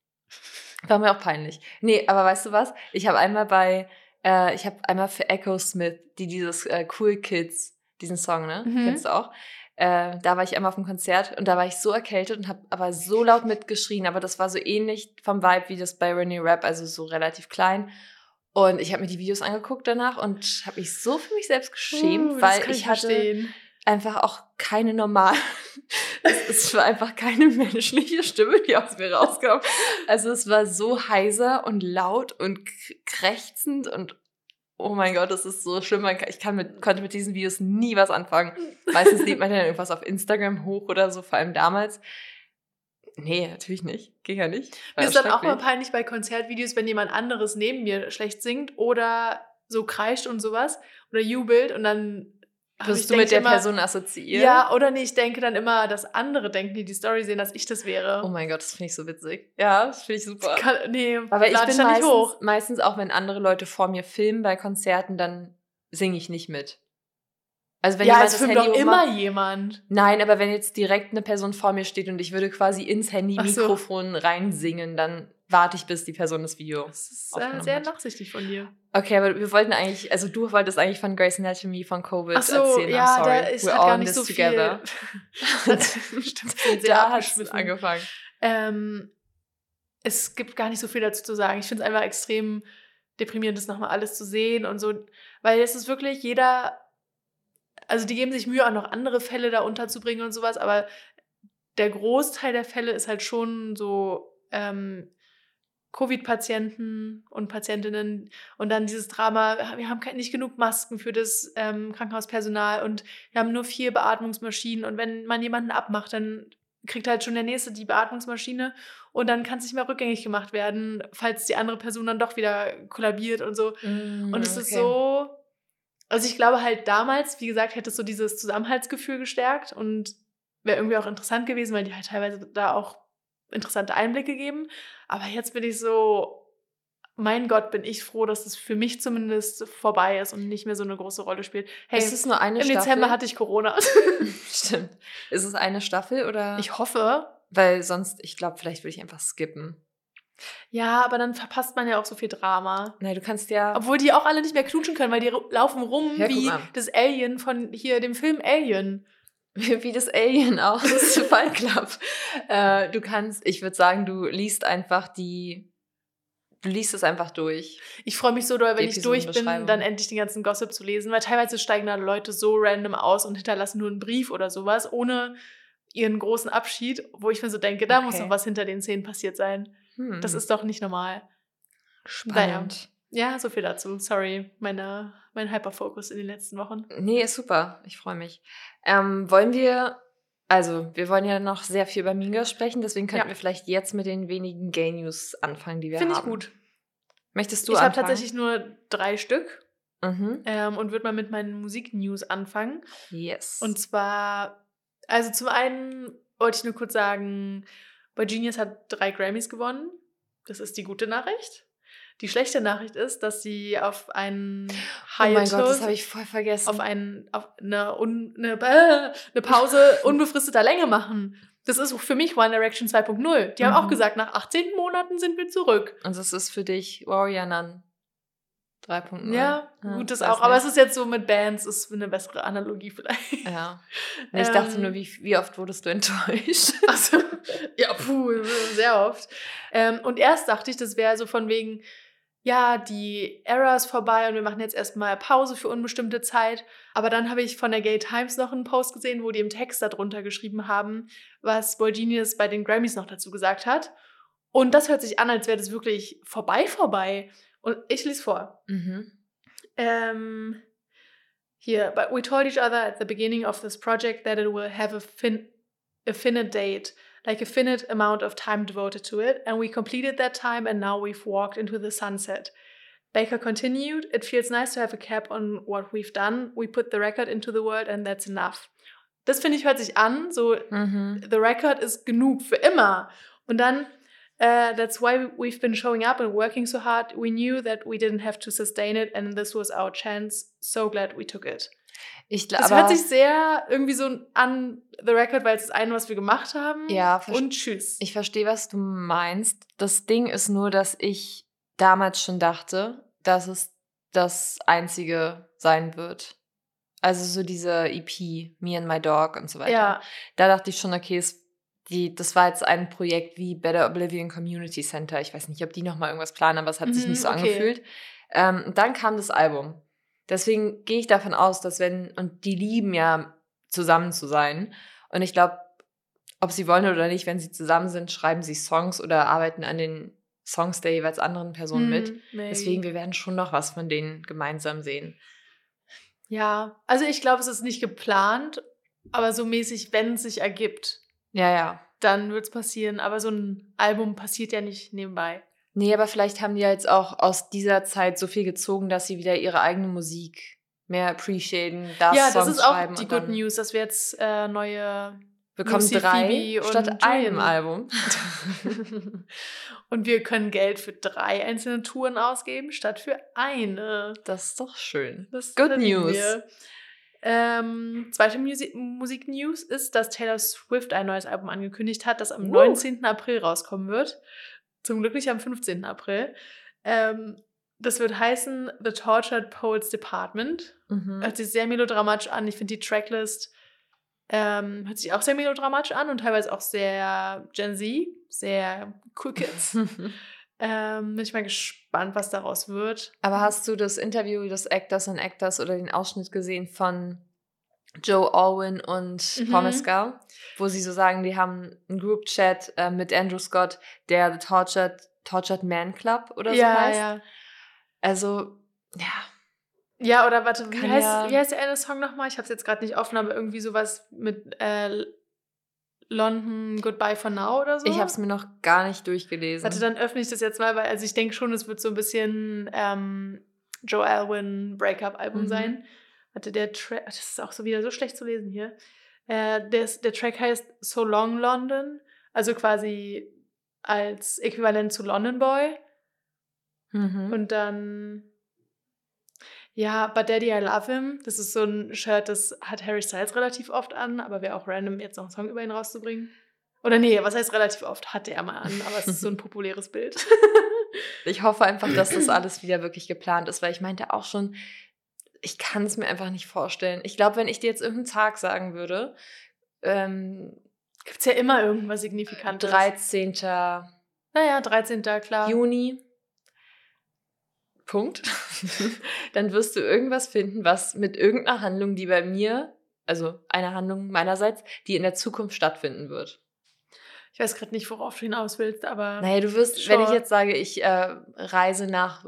War mir auch peinlich. Nee, aber weißt du was? Ich habe einmal bei, äh, ich habe einmal für Echo Smith, die dieses äh, Cool Kids, diesen Song, ne? Mhm. Kennst du auch? Äh, da war ich einmal auf dem Konzert und da war ich so erkältet und habe aber so laut mitgeschrien, aber das war so ähnlich vom Vibe wie das bei Rennie Rap, also so relativ klein. Und ich habe mir die Videos angeguckt danach und habe mich so für mich selbst geschämt, Uh, weil kann ich hatte verstehen. Einfach auch keine normal. (laughs) es, war einfach keine menschliche Stimme, die aus mir rauskam. Also es war so heiser und laut und krächzend und oh mein Gott, das ist so schlimm. Ich kann mit, konnte mit diesen Videos nie was anfangen. Meistens lädt man dann irgendwas auf Instagram hoch oder so, vor allem damals. Nee, natürlich nicht. Ging ja nicht. Mir ist dann auch mal peinlich bei Konzertvideos, wenn jemand anderes neben mir schlecht singt oder so kreischt und sowas oder jubelt und dann Wirst du mit der immer, Person assoziiert? Ja, oder nee, ich denke dann immer, dass andere denken, die die Story sehen, dass ich das wäre. Oh mein Gott, das finde ich so witzig. Ja, das finde ich super. Kann, nee, Aber ich bin meistens, hoch. meistens auch, wenn andere Leute vor mir filmen bei Konzerten, dann singe ich nicht mit. Also wenn ja, jemand es das filmt Handy doch immer jemand. Nein, aber wenn jetzt direkt eine Person vor mir steht und ich würde quasi ins Handy Ach so. Reinsingen, dann warte ich, bis die Person das Video. Das ist äh, sehr hat. nachsichtig von dir. Okay, aber wir wollten eigentlich, also du wolltest eigentlich von Grace Anatomy von Covid Ach so, erzählen. ja, I'm sorry. da ist We're all gar nicht so together. (laughs) (laughs) viel. Stimmt, da hat es angefangen. Ähm, es gibt gar nicht so viel dazu zu sagen. Ich finde es einfach extrem deprimierend, das nochmal alles zu sehen und so. Weil es ist wirklich jeder, also die geben sich Mühe, auch noch andere Fälle da unterzubringen und sowas, aber der Großteil der Fälle ist halt schon so ähm, Covid-Patienten und Patientinnen und dann dieses Drama, wir haben nicht genug Masken für das ähm, Krankenhauspersonal und wir haben nur vier Beatmungsmaschinen und wenn man jemanden abmacht, dann kriegt halt schon der Nächste die Beatmungsmaschine und dann kann es nicht mehr rückgängig gemacht werden, falls die andere Person dann doch wieder kollabiert und so. Mm, Und es ist okay. so, also ich glaube halt damals, wie gesagt, hätte es so dieses Zusammenhaltsgefühl gestärkt und wäre irgendwie auch interessant gewesen, weil die halt teilweise da auch interessante Einblicke geben. Aber jetzt bin ich so, mein Gott, bin ich froh, dass es für mich zumindest vorbei ist und nicht mehr so eine große Rolle spielt. Hey, ist es nur eine im Staffel? Dezember hatte ich Corona. (laughs) (laughs) Stimmt. Ist es eine Staffel oder? ich hoffe. Weil sonst, ich glaube, vielleicht würde ich einfach skippen. Ja, aber dann verpasst man ja auch so viel Drama. Nein, du kannst ja. Obwohl die auch alle nicht mehr knutschen können, weil die laufen rum Ja, wie das Alien von hier dem Film Alien. Wie das Alien aus (laughs) Fight Club. Äh, du kannst, ich würde sagen, du liest einfach die. Du liest es einfach durch. Ich freue mich so doll, wenn ich durch bin, dann endlich den ganzen Gossip zu lesen, weil teilweise steigen da Leute so random aus und hinterlassen nur einen Brief oder sowas, ohne ihren großen Abschied, wo ich mir so denke, da muss Okay. noch was hinter den Szenen passiert sein. Hm. Das ist doch nicht normal. spannend. Ja, so viel dazu. Sorry, meine, mein Hyperfokus in den letzten Wochen. Nee, ist super. Ich freue mich. Ähm, wollen wir. Also, wir wollen ja noch sehr viel über Minga sprechen, deswegen könnten Ja. wir vielleicht jetzt mit den wenigen Gay News anfangen, die wir Finde haben. ich gut. Möchtest du Ich habe anfangen? tatsächlich nur drei Stück. Mhm. ähm, und würde mal mit meinen Musiknews anfangen. Yes. Und zwar, also zum einen wollte ich nur kurz sagen, Boy Genius hat drei Grammys gewonnen. Das ist die gute Nachricht. Die schlechte Nachricht ist, dass sie auf einen oh mein Gott, das Hiatus, habe ich voll vergessen. auf, einen, auf eine, un, eine, äh, eine Pause (laughs) unbefristeter Länge machen. Das ist für mich One Direction 2.0. Die haben auch Mhm. gesagt, nach 18 Monaten sind wir zurück. Und das ist für dich Warrior Nun 3.0. Ja, Ja, gut, das auch. Aber es nicht. ist jetzt so mit Bands, ist eine bessere Analogie vielleicht. Ja. (laughs) Ich dachte Ähm, nur, wie, wie oft wurdest du enttäuscht? (laughs) Also, ja, puh, sehr oft. Ähm, und erst dachte ich, das wäre so von wegen, ja, die Era ist vorbei und wir machen jetzt erstmal Pause für unbestimmte Zeit. Aber dann habe ich von der Gay Times noch einen Post gesehen, wo die im Text darunter geschrieben haben, was Boy Genius bei den Grammys noch dazu gesagt hat. Und das hört sich an, als wäre das wirklich vorbei, vorbei. Und ich lese vor. Mhm. Um, here, but we told each other at the beginning of this project that it will have a, fin- a finite date, like a finite amount of time devoted to it, and we completed that time, and now we've walked into the sunset. Baker continued, It feels nice to have a cap on what we've done. We put the record into the world, and that's enough. Das finde ich hört sich an, so Mhm. the record ist genug für immer. Und dann, uh, that's why we've been showing up and working so hard. We knew that we didn't have to sustain it and this was our chance. So glad we took it. Ich Das glaube, hört sich sehr irgendwie so an the record, weil es das eine, was wir gemacht haben. Ja, Und tschüss. ich verstehe, was du meinst. Das Ding ist nur, dass ich damals schon dachte, dass es das einzige sein wird. Also so diese EP, Me and My Dog und so weiter. ja, Da dachte ich schon, okay, es, die, das war jetzt ein Projekt wie Better Oblivion Community Center. Ich weiß nicht, ob die nochmal irgendwas planen, aber es hat sich Mhm, nicht so okay. angefühlt. Ähm, dann kam das Album. Deswegen gehe ich davon aus, dass wenn, und die lieben ja zusammen zu sein. Und ich glaube, ob sie wollen oder nicht, wenn sie zusammen sind, schreiben sie Songs oder arbeiten an den Songs der jeweils anderen Person mit. hm, maybe. Deswegen, wir werden schon noch was von denen gemeinsam sehen. Ja, also ich glaube, es ist nicht geplant, aber so mäßig, wenn es sich ergibt, Ja, ja. dann wird es passieren. Aber so ein Album passiert ja nicht nebenbei. Nee, aber vielleicht haben die jetzt auch aus dieser Zeit so viel gezogen, dass sie wieder ihre eigene Musik mehr appreciaten, da ja, Songs das ist auch schreiben die und Good dann News, dass wir jetzt äh, neue bekommen Lucy, drei Phoebe und statt einem. Album. (laughs) und wir können Geld für drei einzelne Touren ausgeben, statt für eine. Das ist doch schön. Das Good News. wir. Ähm, zweite Musi Musik-News ist, dass Taylor Swift ein neues Album angekündigt hat, das am Uh. 19. April rauskommen wird. Zum Glück nicht am 15. April. Ähm, das wird heißen The Tortured Poets Department. Mhm. Hört sich sehr melodramatisch an. Ich finde die Tracklist ähm, hört sich auch sehr melodramatisch an und teilweise auch sehr Gen Z, sehr Cool Kids. (laughs) ähm, bin ich mal gespannt, was daraus wird. Aber hast du das Interview des Actors und Actors oder den Ausschnitt gesehen von Joe Alwyn und Mhm. Paul Mescal, wo sie so sagen, die haben einen Group-Chat äh, mit Andrew Scott, der The Tortured, Tortured Man Club oder so heißt. ja. Also, ja, Ja, oder warte, wie Kann heißt, ja- wie heißt der eine Song nochmal? Ich habe es jetzt gerade nicht offen, aber irgendwie sowas mit äh, London Goodbye for Now oder so. ich habe es mir noch gar nicht durchgelesen. Warte, dann öffne ich das jetzt mal, weil also ich denke schon, es wird so ein bisschen ähm, Joe Alwyn Breakup-Album Mhm. sein. Warte, der Track, das ist auch so wieder so schlecht zu lesen hier. Äh, der, der Track heißt So Long London, also quasi als Äquivalent zu London Boy. Mhm. Und dann, ja, But Daddy, I Love Him. Das ist so ein Shirt, das hat Harry Styles relativ oft an, aber wäre auch random, jetzt noch einen Song über ihn rauszubringen. Oder nee, was heißt relativ oft? Hatte er mal an, aber es ist so ein (laughs) populäres Bild. Ich hoffe einfach, dass das (clears throat) alles wieder wirklich geplant ist, weil ich meinte auch schon, ich kann es mir einfach nicht vorstellen. Ich glaube, wenn ich dir jetzt irgendeinen Tag sagen würde, ähm, Gibt es ja immer irgendwas Signifikantes. 13. Naja, 13. klar. Juni, Punkt, (laughs) dann wirst du irgendwas finden, was mit irgendeiner Handlung, die bei mir, also einer Handlung meinerseits, die in der Zukunft stattfinden wird. Ich weiß gerade nicht, worauf du hinaus willst, aber. Naja, du wirst, wenn ich Sure. jetzt sage, ich äh, reise nach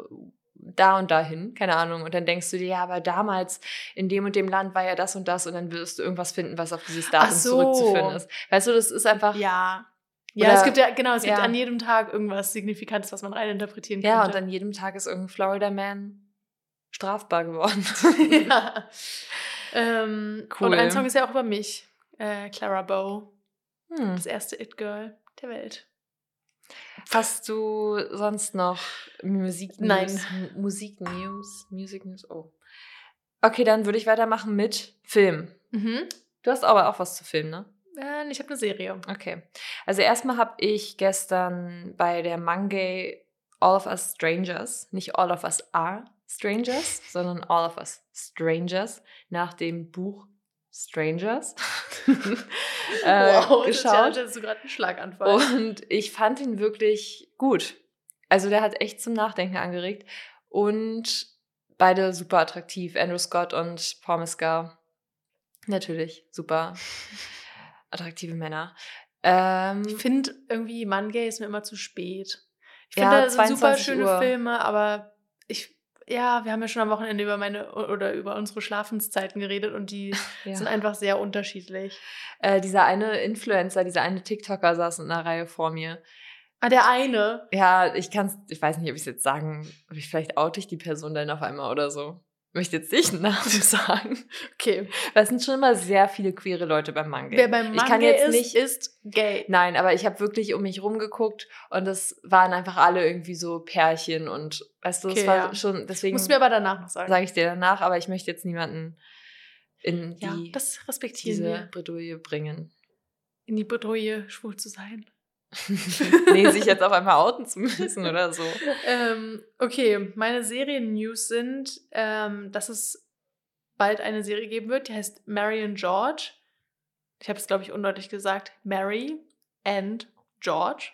da und dahin, keine Ahnung, und dann denkst du dir, ja, aber damals in dem und dem Land war ja das und das und dann wirst du irgendwas finden, was auf dieses Datum so. zurückzuführen ist. Weißt du, das ist einfach, Ja. Ja, Oder- es gibt ja, genau, es gibt ja. an jedem Tag irgendwas Signifikantes, was man reininterpretieren könnte. ja, und an jedem Tag ist irgendein Florida Man strafbar geworden. (laughs) ja. (laughs) Ähm, Cool. Und ein Song ist ja auch über mich. Äh, Clara Bow, Hm. das erste It-Girl der Welt. Hast du sonst noch Musik Nein. M- Musik News? Music News? Oh. Okay, dann würde ich weitermachen mit Film. Mhm. Du hast aber auch was zu Film, ne? Äh, ich habe eine Serie. Okay. Also erstmal habe ich gestern bei der Mangay All of Us Strangers, nicht All of Us Are Strangers, sondern All of Us Strangers nach dem Buch Strangers (laughs) äh, wow, das ja, geschaut. das ist so gerade ein Schlaganfall. Und ich fand ihn wirklich gut. Also der hat echt zum Nachdenken angeregt. Und beide super attraktiv. Andrew Scott und Paul Mescal. Natürlich, super (laughs) attraktive Männer. Ähm, Ich finde irgendwie Mangay ist mir immer zu spät. Ich Ja, finde, da sind super 22 schöne Uhr. Filme, aber ich, ja, wir haben ja schon am Wochenende über meine oder über unsere Schlafenszeiten geredet und die (laughs) ja. sind einfach sehr unterschiedlich. äh, dieser eine Influencer, dieser eine TikToker saß in einer Reihe vor mir. Ah, der eine. Ja, ich kann's, ich weiß nicht, ob ich es jetzt sagen, vielleicht oute ich die Person dann auf einmal oder so. Möchte jetzt nicht einen Namen (laughs) sagen. Okay. Weil es sind schon immer sehr viele queere Leute beim Manga. Wer beim Ich Manga kann jetzt ist, nicht- ist gay. Nein, aber ich habe wirklich um mich rumgeguckt und das waren einfach alle irgendwie so Pärchen und weißt du, es Okay, war ja. schon, deswegen Musst du mir aber danach noch sagen. sage ich dir danach, aber ich möchte jetzt niemanden in ja, die, das respektieren diese wir. Bredouille bringen. In die Bedrohung schwul zu sein. (laughs) nee, sich jetzt auf einmal outen zu müssen oder so. Ähm, okay, meine Serien-News sind, ähm, dass es bald eine Serie geben wird, die heißt Mary and George. Ich habe es, glaube ich, undeutlich gesagt. Mary and George.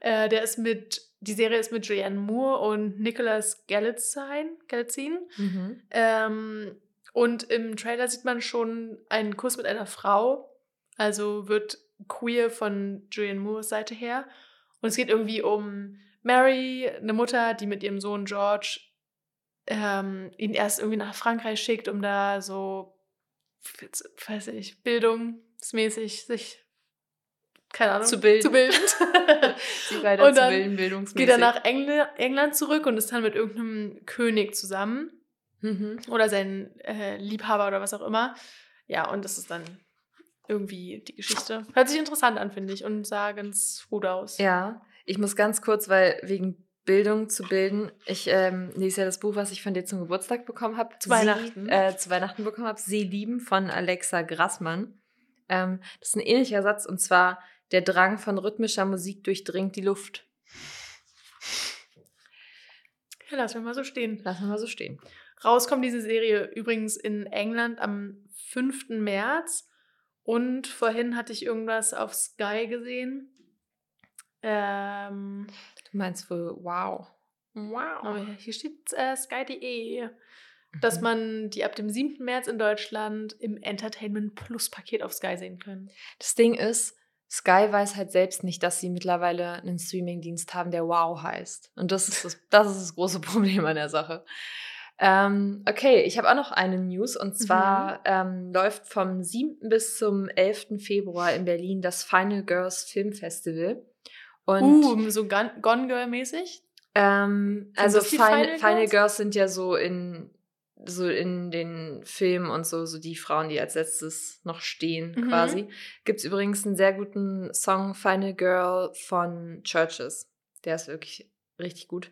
Äh, der ist mit, die Serie ist mit Julianne Moore und Nicholas Galitzine. Galitzine. Mhm. Ähm, und im Trailer sieht man schon einen Kuss mit einer Frau. Also wird queer von Julianne Moores Seite her. Und es geht irgendwie um Mary, eine Mutter, die mit ihrem Sohn George ähm, ihn erst irgendwie nach Frankreich schickt, um da so, weiß ich, bildungsmäßig sich, keine Ahnung, Zu bilden. Zu bilden. (laughs) Sie weiter Und zu dann bilden, bildungsmäßig. geht er nach Engl England zurück und ist dann mit irgendeinem König zusammen Mhm. oder sein äh, Liebhaber oder was auch immer. Ja, und das ist dann irgendwie die Geschichte. Hört sich interessant an, finde ich, und sah ganz gut aus. Ja, ich muss ganz kurz, weil wegen Bildung zu bilden, ich ähm, lese ja das Buch, was ich von dir zum Geburtstag bekommen habe. Zu Weihnachten. Äh, zu Weihnachten bekommen habe. Sie lieben von Alexa Grassmann. Ähm, das ist ein ähnlicher Satz und zwar: Der Drang von rhythmischer Musik durchdringt die Luft. Ja, lassen wir mal so stehen. Lassen wir mal so stehen. Rauskommt diese Serie übrigens in England am 5. März. Und vorhin hatte ich irgendwas auf Sky gesehen. Ähm, Du meinst wohl, wow. aber hier steht äh, sky.de, dass man die ab dem 7. März in Deutschland im Entertainment Plus Paket auf Sky sehen können. Das Ding ist, Sky weiß halt selbst nicht, dass sie mittlerweile einen Streamingdienst haben, der Wow heißt. Und das ist das, das, ist das große (laughs) Problem an der Sache. Ähm, okay, ich habe auch noch eine News und zwar ähm, läuft vom 7. bis zum 11. Februar in Berlin das Final Girls Film Festival. Und uh, so Gun Gone Girl mäßig. ähm, also Final, Final Final Girls? Girls sind ja so in so in den Filmen und so, so die Frauen, die als letztes noch stehen, Mhm. quasi. Gibt es übrigens einen sehr guten Song Final Girl von Churches. Der ist wirklich richtig gut.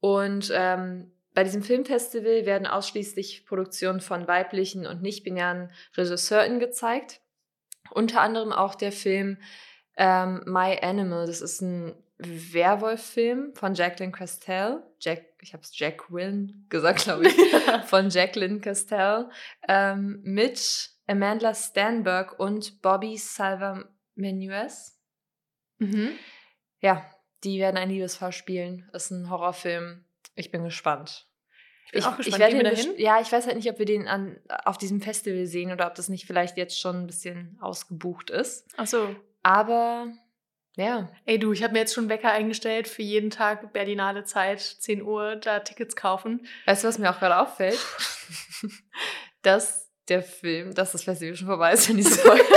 Und ähm, bei diesem Filmfestival werden ausschließlich Produktionen von weiblichen und nicht-binären RegisseurInnen gezeigt. Unter anderem auch der Film ähm, My Animal. Das ist ein Werwolf-Film von Jacqueline Castell. Jack, ich habe es Jacqueline gesagt, glaube ich. (laughs) von Jacqueline Castell. Ähm, mit Amanda Stanberg und Bobby Salva Menuez. Mhm. Ja, die werden ein Liebespaar spielen. Ist ein Horrorfilm. Ich bin gespannt. Ich bin auch gespannt. werde wir den dahin? Ja, ich weiß halt nicht, ob wir den an, auf diesem Festival sehen oder ob das nicht vielleicht jetzt schon ein bisschen ausgebucht ist. Ach so. Aber ja, Ey du, ich habe mir jetzt schon Wecker eingestellt für jeden Tag Berlinale Zeit, 10 Uhr, da Tickets kaufen. weißt du, was mir auch gerade auffällt? (laughs) dass der Film, dass das Festival schon vorbei ist, wenn diese Folge. (laughs)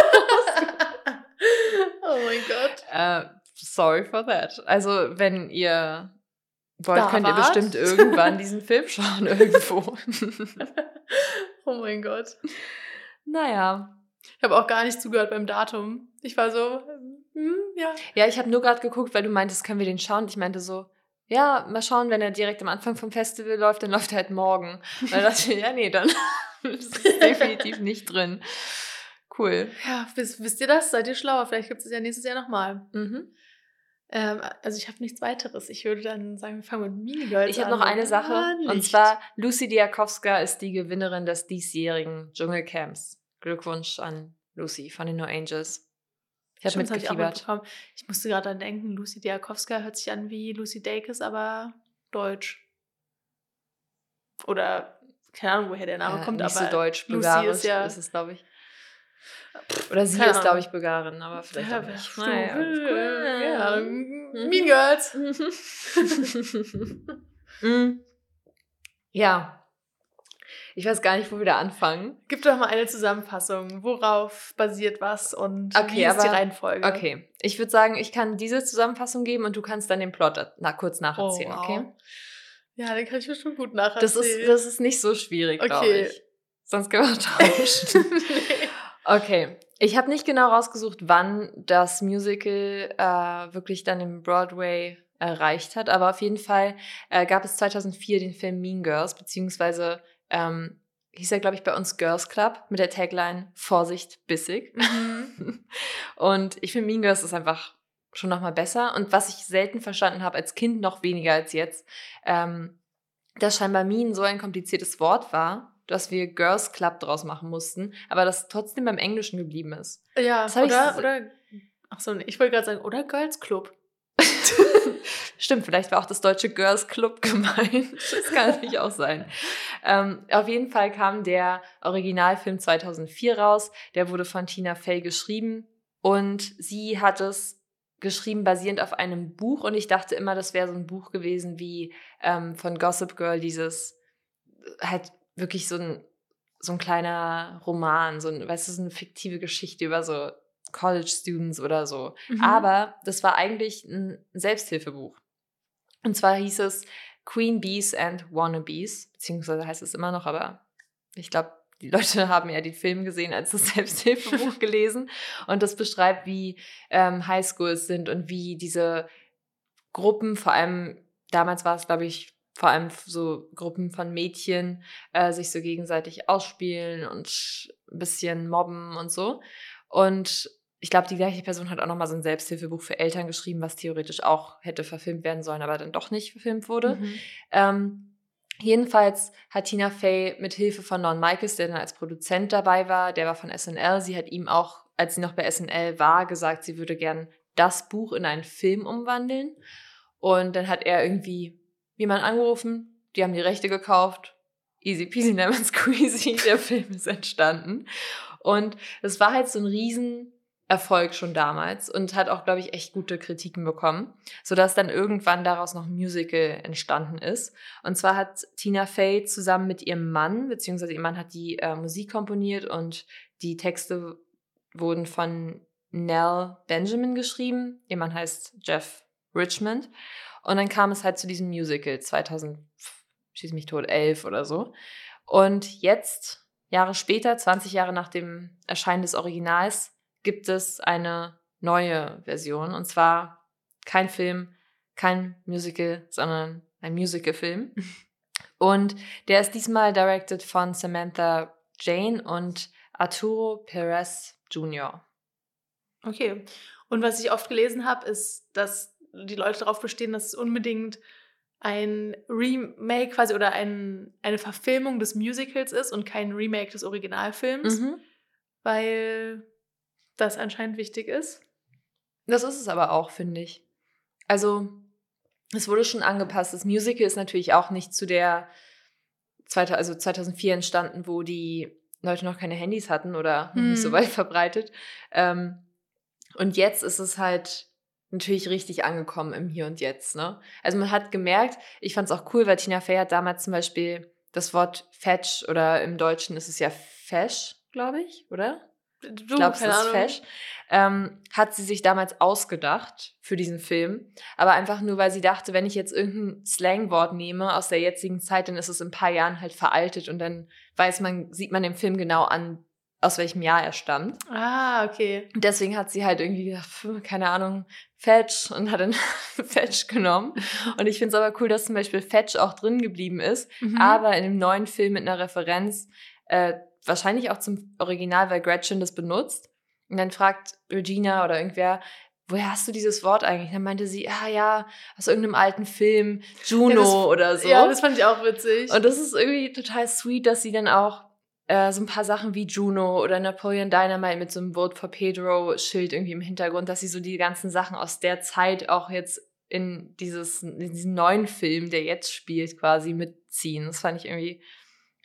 oh mein Gott. äh, sorry for that. Also, wenn ihr Bald könnt ihr bestimmt irgendwann diesen Film schauen (laughs) irgendwo. (laughs) oh mein Gott. Naja. Ich habe auch gar nicht zugehört beim Datum. Ich war so, hm, ja. Ja, ich habe nur gerade geguckt, weil du meintest, können wir den schauen? Ich meinte so, ja, mal schauen, wenn er direkt am Anfang vom Festival läuft, dann läuft er halt morgen. Dann dachte ich, ja, nee, dann (laughs) ist es definitiv nicht drin. Cool. Ja, wisst, wisst ihr das? Seid ihr schlauer? Vielleicht gibt es ja nächstes Jahr nochmal. Mhm. Ähm, also ich habe nichts weiteres. Ich würde dann sagen, wir fangen mit Mean Girls Ich habe noch eine Sache. Ah, und zwar, Lucy Diakowska ist die Gewinnerin des diesjährigen Dschungelcamps. Glückwunsch an Lucy von den No Angels. Ich habe mitgefiebert. Hab ich, ich musste gerade an denken, Lucy Diakowska hört sich an wie Lucy Dacus, aber deutsch. Oder keine Ahnung, woher der Name ja, kommt, nicht aber so deutsch, Lucy ist ja ist es, glaube ich. Oder sie ist, glaube ich, Bulgarin, aber vielleicht ja, auch nicht. Naja, cool. ja, mhm. Mean Girls. (laughs) Mhm. ja, ich weiß gar nicht, wo wir da anfangen. Gib doch mal eine Zusammenfassung. Worauf basiert was und okay, wie ist aber, die Reihenfolge? Okay, ich würde sagen, ich kann diese Zusammenfassung geben und du kannst dann den Plot na, kurz nacherzählen, oh, wow. okay? Ja, den kann ich bestimmt gut nacherzählen. Das ist, das ist nicht so schwierig, okay. glaube ich. Sonst können wir tauschen. (laughs) Okay, ich habe nicht genau rausgesucht, wann das Musical äh, wirklich dann im Broadway erreicht hat, aber auf jeden Fall äh, gab es 2004 den Film Mean Girls, beziehungsweise ähm, hieß er, glaube ich, bei uns Girls Club mit der Tagline Vorsicht, bissig. Mhm. (laughs) und ich finde Mean Girls ist einfach schon nochmal besser. Und was ich selten verstanden habe, als Kind noch weniger als jetzt, ähm, dass scheinbar Mean so ein kompliziertes Wort war, dass wir Girls Club draus machen mussten, aber das trotzdem beim Englischen geblieben ist. Ja, oder, oder, ach so, ich wollte gerade sagen, oder Girls Club. (laughs) Stimmt, vielleicht war auch das deutsche Girls Club (laughs) gemeint. Das kann natürlich auch sein. Ähm, auf jeden Fall kam der Originalfilm 2004 raus. Der wurde von Tina Fey geschrieben und sie hat es geschrieben basierend auf einem Buch und ich dachte immer, das wäre so ein Buch gewesen wie ähm, von Gossip Girl, dieses halt wirklich so ein so ein kleiner Roman, so ein, weißt du, so eine fiktive Geschichte über so College Students oder so. Mhm. Aber das war eigentlich ein Selbsthilfebuch. Und zwar hieß es Queen Bees and Wannabes, beziehungsweise heißt es immer noch, aber ich glaube, die Leute (laughs) haben ja den Film gesehen als das (laughs) Selbsthilfebuch (laughs) gelesen. Und das beschreibt, wie ähm, Highschools sind und wie diese Gruppen, vor allem damals war es, glaube ich, vor allem so Gruppen von Mädchen, äh, sich so gegenseitig ausspielen und ein bisschen mobben und so. Und ich glaube, die gleiche Person hat auch nochmal so ein Selbsthilfebuch für Eltern geschrieben, was theoretisch auch hätte verfilmt werden sollen, aber dann doch nicht verfilmt wurde. Mhm. Ähm, jedenfalls hat Tina Fey mit Hilfe von Non Michaels, der dann als Produzent dabei war, der war von SNL, sie hat ihm auch, als sie noch bei SNL war, gesagt, sie würde gern das Buch in einen Film umwandeln. Und dann hat er irgendwie jemanden angerufen, die haben die Rechte gekauft. Easy peasy (laughs) lemon squeezy, der Film ist entstanden. Und es war halt so ein riesen Erfolg schon damals und hat auch, glaube ich, echt gute Kritiken bekommen, sodass dann irgendwann daraus noch ein Musical entstanden ist. Und zwar hat Tina Fey zusammen mit ihrem Mann, beziehungsweise ihr Mann hat die äh, Musik komponiert und die Texte wurden von Nell Benjamin geschrieben. Ihr Mann heißt Jeff Richmond. Und dann kam es halt zu diesem Musical 2000, schieß mich tot, 11 oder so. Und jetzt, Jahre später, 20 Jahre nach dem Erscheinen des Originals, gibt es eine neue Version. Und zwar kein Film, kein Musical, sondern ein Musical-Film. (laughs) Und der ist diesmal directed von Samantha Jane und Arturo Perez Jr. Okay. Und was ich oft gelesen habe, ist, dass die Leute darauf bestehen, dass es unbedingt ein Remake quasi oder ein, eine Verfilmung des Musicals ist und kein Remake des Originalfilms, mhm. weil das anscheinend wichtig ist. Das ist es aber auch, finde ich. Also, es wurde schon angepasst. Das Musical ist natürlich auch nicht zu der, also 2004 entstanden, wo die Leute noch keine Handys hatten oder hm. nicht so hm. weit (laughs) verbreitet. Ähm, und jetzt ist es halt natürlich richtig angekommen im Hier und Jetzt. Ne? Also man hat gemerkt, ich fand es auch cool, weil Tina Fey hat damals zum Beispiel das Wort Fetch oder im Deutschen ist es ja Fesch, glaube ich, oder? Du, ich glaube, es ist. Fesch, ähm, hat sie sich damals ausgedacht für diesen Film. Aber einfach nur, weil sie dachte, wenn ich jetzt irgendein Slangwort nehme aus der jetzigen Zeit, dann ist es in ein paar Jahren halt veraltet und dann weiß man, sieht man dem Film genau an, aus welchem Jahr er stammt. Ah, okay. Und deswegen hat sie halt irgendwie gedacht, keine Ahnung, Fetch und hat dann (laughs) Fetch genommen. Und ich finde es aber cool, dass zum Beispiel Fetch auch drin geblieben ist, mhm. aber in dem neuen Film mit einer Referenz, äh, wahrscheinlich auch zum Original, weil Gretchen das benutzt. Und dann fragt Regina oder irgendwer, woher hast du dieses Wort eigentlich? Dann meinte sie, ah ja, aus irgendeinem alten Film, Juno ja, das, oder so. Ja, das fand ich auch witzig. Und das ist irgendwie total sweet, dass sie dann auch äh, so ein paar Sachen wie Juno oder Napoleon Dynamite mit so einem Vote for Pedro Schild irgendwie im Hintergrund, dass sie so die ganzen Sachen aus der Zeit auch jetzt in dieses in diesen neuen Film, der jetzt spielt, quasi mitziehen. Das fand ich irgendwie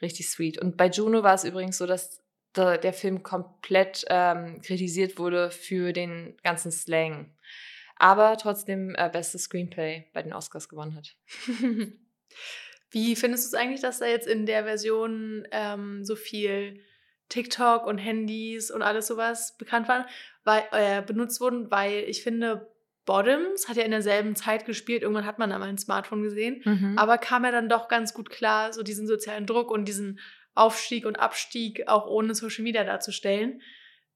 richtig sweet. Und bei Juno war es übrigens so, dass der, der Film komplett ähm, kritisiert wurde für den ganzen Slang. Aber trotzdem äh, bestes Screenplay bei den Oscars gewonnen hat. (laughs) Wie findest du es eigentlich, dass da jetzt in der Version ähm, so viel TikTok und Handys und alles sowas bekannt waren, weil, äh, benutzt wurden? Weil ich finde, Bottoms hat ja in derselben Zeit gespielt. Irgendwann hat man da mal ein Smartphone gesehen. Mhm. Aber kam ja dann doch ganz gut klar, so diesen sozialen Druck und diesen Aufstieg und Abstieg auch ohne Social Media darzustellen.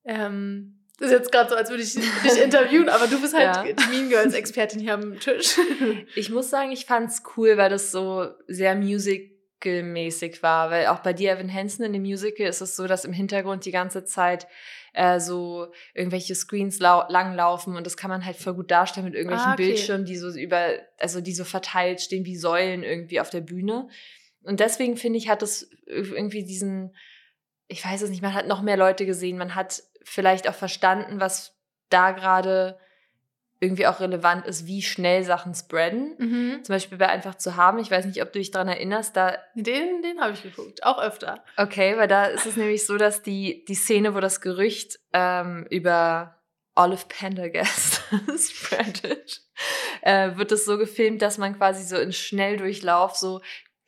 Ähm, das ist jetzt gerade so, als würde ich dich (laughs) interviewen, aber du bist halt ja. die Mean Girls Expertin hier am Tisch. (laughs) Ich muss sagen, ich fand's cool, weil das so sehr musicalmäßig war, weil auch bei dir, Evan Hansen, in dem Musical ist es so, dass im Hintergrund die ganze Zeit äh, so irgendwelche Screens langlaufen und das kann man halt voll gut darstellen mit irgendwelchen ah, okay. Bildschirmen, die so über, also die so verteilt stehen wie Säulen irgendwie auf der Bühne. Und deswegen finde ich, hat es irgendwie diesen, ich weiß es nicht, man hat noch mehr Leute gesehen, man hat vielleicht auch verstanden, was da gerade irgendwie auch relevant ist, wie schnell Sachen spreaden. Mhm. Zum Beispiel bei Einfach zu haben. Ich weiß nicht, ob du dich daran erinnerst. Da den den habe ich geguckt, auch öfter. Okay, weil da ist es nämlich so, dass die, die Szene, wo das Gerücht ähm, über Olive Pendergast (laughs) spreadet, äh, wird es so gefilmt, dass man quasi so in Schnelldurchlauf so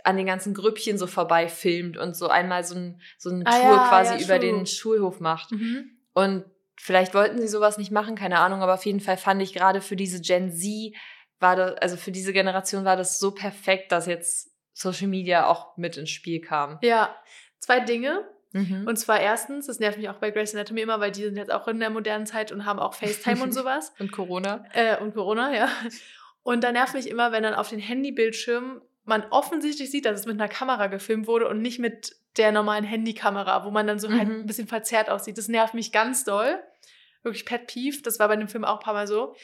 an den ganzen Grüppchen so vorbei filmt und so einmal so, ein, so eine ah, Tour ja, quasi ja, über den Schulhof macht. Mhm. Und vielleicht wollten sie sowas nicht machen, keine Ahnung, aber auf jeden Fall fand ich gerade für diese Gen Z war das, also für diese Generation war das so perfekt, dass jetzt Social Media auch mit ins Spiel kam. Ja, zwei Dinge. Mhm. Und zwar erstens, das nervt mich auch bei Grace Anatomy immer, weil die sind jetzt auch in der modernen Zeit und haben auch FaceTime und (laughs) sowas. und Corona. Äh, und Corona, ja. Und da nervt mich immer, wenn dann auf den Handybildschirmen man offensichtlich sieht, dass es mit einer Kamera gefilmt wurde und nicht mit der normalen Handykamera, wo man dann so halt mhm. halt ein bisschen verzerrt aussieht. Das nervt mich ganz doll. Wirklich pet peeve. Das war bei dem Film auch ein paar Mal so.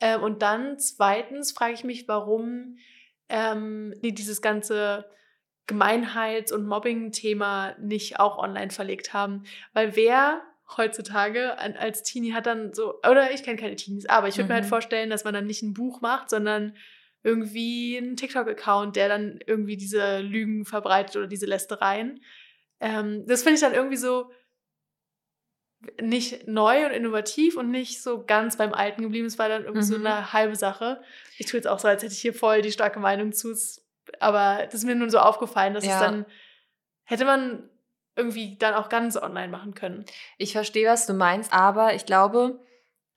Ähm, und dann zweitens frage ich mich, warum ähm, die dieses ganze Gemeinheits- und Mobbing-Thema nicht auch online verlegt haben. Weil wer heutzutage als Teenie hat dann so, oder ich kenne keine Teenies, aber ich würde mhm. mir halt mhm. vorstellen, dass man dann nicht ein Buch macht, sondern irgendwie einen TikTok-Account, der dann irgendwie diese Lügen verbreitet oder diese Lästereien. Ähm, das finde ich dann irgendwie so nicht neu und innovativ und nicht so ganz beim Alten geblieben. Es war dann irgendwie mhm. so eine halbe Sache. Ich tue jetzt auch so, als hätte ich hier voll die starke Meinung zu. Aber das ist mir nun so aufgefallen, dass ja. es dann hätte man irgendwie dann auch ganz online machen können. Ich verstehe, was du meinst, aber ich glaube,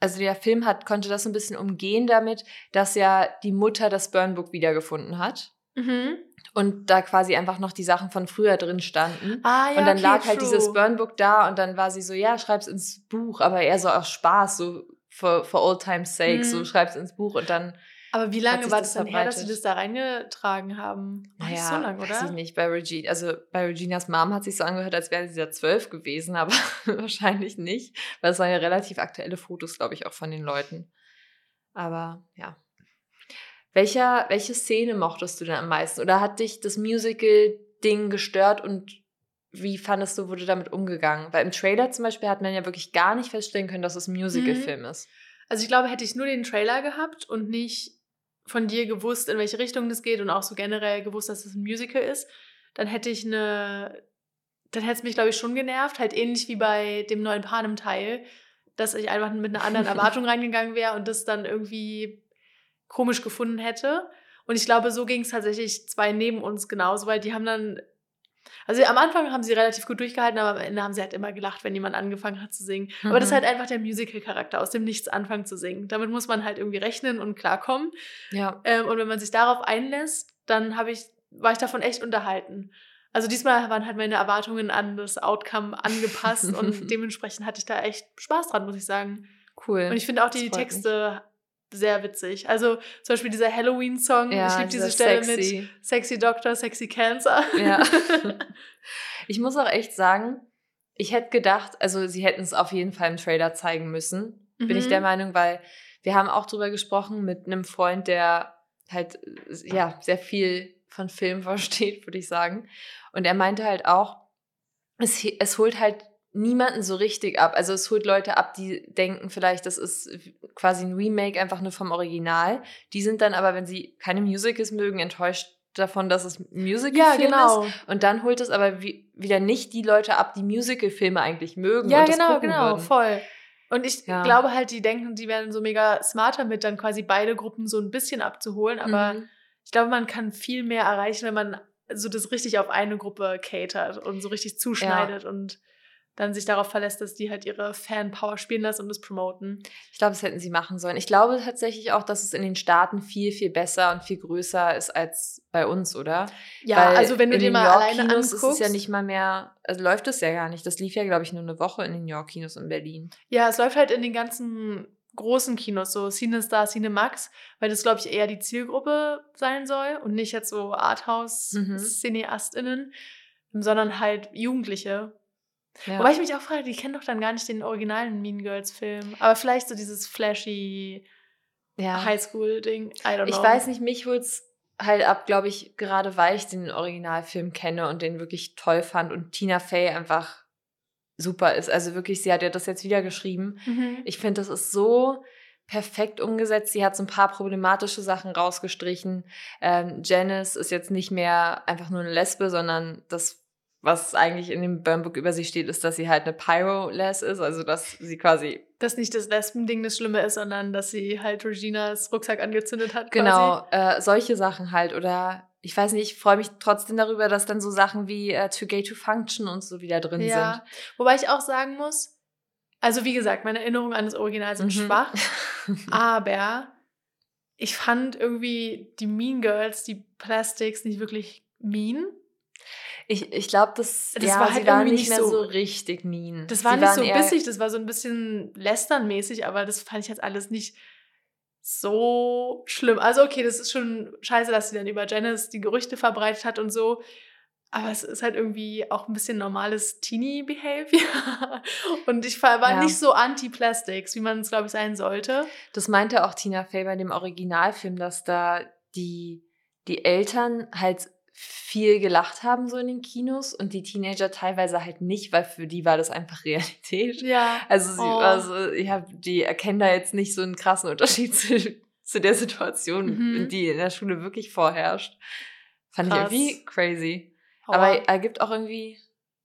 also der Film hat, konnte das ein bisschen umgehen damit, dass ja die Mutter das Burnbook wiedergefunden hat. Mhm. Und da quasi einfach noch die Sachen von früher drin standen. Ah, ja, und dann okay, lag halt true. dieses Burnbook da und dann war sie so, ja, schreib's ins Buch, aber eher so aus Spaß, so for, for old time's sake, mhm. so schreib's ins Buch und dann aber wie lange war das, das dann her, dass sie das da reingetragen haben? Naja, nicht so lange, oder? Weiß ich nicht. Bei Regina, also bei Reginas Mom hat sich so angehört, als wäre sie ja zwölf gewesen, aber (laughs) wahrscheinlich nicht. Weil es waren ja relativ aktuelle Fotos, glaube ich, auch von den Leuten. Aber ja. Welcher, welche Szene mochtest du denn am meisten? Oder hat dich das Musical-Ding gestört und wie fandest du, wurde damit umgegangen? Weil im Trailer zum Beispiel hat man ja wirklich gar nicht feststellen können, dass es ein Musical-Film mhm. ist. Also ich glaube, hätte ich nur den Trailer gehabt und nicht von dir gewusst, in welche Richtung das geht und auch so generell gewusst, dass es ein Musical ist, dann hätte ich eine, dann hätte es mich, glaube ich, schon genervt, halt ähnlich wie bei dem neuen Panem-Teil, dass ich einfach mit einer anderen (laughs) Erwartung reingegangen wäre und das dann irgendwie komisch gefunden hätte. Und ich glaube, so ging es tatsächlich zwei neben uns genauso, weil die haben dann Also am Anfang haben sie relativ gut durchgehalten, aber am Ende haben sie halt immer gelacht, wenn jemand angefangen hat zu singen. Mhm. Aber das ist halt einfach der Musical-Charakter, aus dem Nichts anfangen zu singen. Damit muss man halt irgendwie rechnen und klarkommen. Ja. Ähm, und wenn man sich darauf einlässt, dann habe ich, war ich davon echt unterhalten. Also diesmal waren halt meine Erwartungen an das Outcome angepasst und (laughs) dementsprechend hatte ich da echt Spaß dran, muss ich sagen. Cool. Und ich finde auch die Texte. Sehr witzig. Also zum Beispiel dieser Halloween-Song. Ja, ich liebe diese Stelle sexy. mit Sexy Doctor, Sexy Cancer. Ja. (laughs) ich muss auch echt sagen, ich hätte gedacht, also sie hätten es auf jeden Fall im Trailer zeigen müssen, mhm. bin ich der mhm. Meinung, weil wir haben auch drüber gesprochen mit einem Freund, der halt ja sehr viel von Film (laughs) versteht, würde ich sagen. Und er meinte halt auch, es, es holt halt niemanden so richtig ab. Also es holt Leute ab, die denken vielleicht, das ist quasi ein Remake einfach nur vom Original. Die sind dann aber, wenn sie keine Musicals mögen, enttäuscht davon, dass es Musical ja, genau. ist. Und dann holt es aber wie, wieder nicht die Leute ab, die Musical-Filme eigentlich mögen. Ja, genau, genau, würden. voll. Und ich ja. glaube halt, die denken, die werden so mega smarter mit, dann quasi beide Gruppen so ein bisschen abzuholen. Aber mhm. ich glaube, man kann viel mehr erreichen, wenn man so das richtig auf eine Gruppe catert und so richtig zuschneidet ja. und dann sich darauf verlässt, dass die halt ihre Fanpower spielen lassen und das promoten. Ich glaube, das hätten sie machen sollen. Ich glaube tatsächlich auch, dass es in den Staaten viel, viel besser und viel größer ist als bei uns, oder? Ja, Weil also wenn du dir mal alleine anguckst. ist es ja nicht mal mehr, also läuft es ja gar nicht. Das lief ja, glaube ich, nur eine Woche in den New York Kinos in Berlin. Ja, es läuft halt in den ganzen großen Kinos, so CineStar, Cinemax, weil das, glaube ich, eher die Zielgruppe sein soll und nicht jetzt so Arthouse-CineastInnen, mhm. sondern halt Jugendliche. Ja. Wobei ich mich auch frage, die kennen doch dann gar nicht den originalen Mean Girls-Film. Aber vielleicht so dieses flashy ja. Highschool-Ding. I don't know. Ich weiß nicht, mich holt es halt ab, glaube ich, gerade weil ich den Originalfilm kenne und den wirklich toll fand und Tina Fey einfach super ist. Also wirklich, sie hat ja das jetzt wieder geschrieben. Mhm. Ich finde, das ist so perfekt umgesetzt. Sie hat so ein paar problematische Sachen rausgestrichen. Ähm, Janice ist jetzt nicht mehr einfach nur eine Lesbe, sondern das was eigentlich in dem Burnbook über sie steht, ist, dass sie halt eine Pyro-Less ist, also dass sie quasi. Dass nicht das Lesben-Ding das Schlimme ist, sondern dass sie halt Reginas Rucksack angezündet hat. Genau, äh, solche Sachen halt. Oder ich weiß nicht, ich freue mich trotzdem darüber, dass dann so Sachen wie äh, Too Gay to Function und so wieder drin ja. sind. Wobei ich auch sagen muss, also wie gesagt, meine Erinnerungen an das Original sind mhm. schwach, (laughs) aber ich fand irgendwie die Mean Girls, die Plastics nicht wirklich mean. Ich, ich glaube, das, das ja, war halt irgendwie nicht mehr so, so, richtig mean. Das war sie nicht so bissig, das war so ein bisschen lästernmäßig, aber das fand ich jetzt alles nicht so schlimm. Also okay, das ist schon scheiße, dass sie dann über Janice die Gerüchte verbreitet hat und so. Aber es ist halt irgendwie auch ein bisschen normales Teenie-Behavior. (laughs) Und ich war ja. nicht so anti-Plastics, wie man es, glaube ich, sein sollte. Das meinte auch Tina Fey bei dem Originalfilm, dass da die, die Eltern halt viel gelacht haben so in den Kinos und die Teenager teilweise halt nicht, weil für die war das einfach (laughs) Realität. Ja. Also, sie, oh. also ja, die erkennen da jetzt nicht so einen krassen Unterschied (laughs) zu, zu der Situation, mhm. die in der Schule wirklich vorherrscht. Fand Krass. ich irgendwie crazy. Oh. Aber ergibt auch irgendwie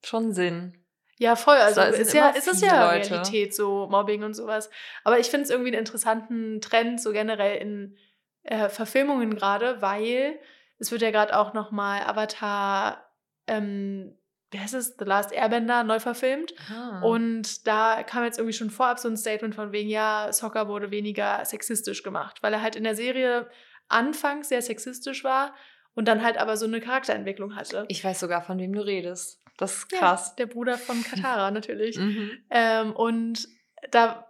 schon Sinn. Ja, voll. Also so, ist, ja, ist es ja Leute. Realität, so Mobbing und sowas. Aber ich finde es irgendwie einen interessanten Trend, so generell in äh, Verfilmungen gerade, weil es wird ja gerade auch nochmal Avatar, ähm, wie heißt es, The Last Airbender neu verfilmt. Ah. Und da kam jetzt irgendwie schon vorab so ein Statement von wegen, ja, Soccer wurde weniger sexistisch gemacht, weil er halt in der Serie anfangs sehr sexistisch war und dann halt aber so eine Charakterentwicklung hatte. Ich weiß sogar, von wem du redest. Das ist krass. Ja, der Bruder von Katara natürlich. (laughs) Mhm. Ähm, und da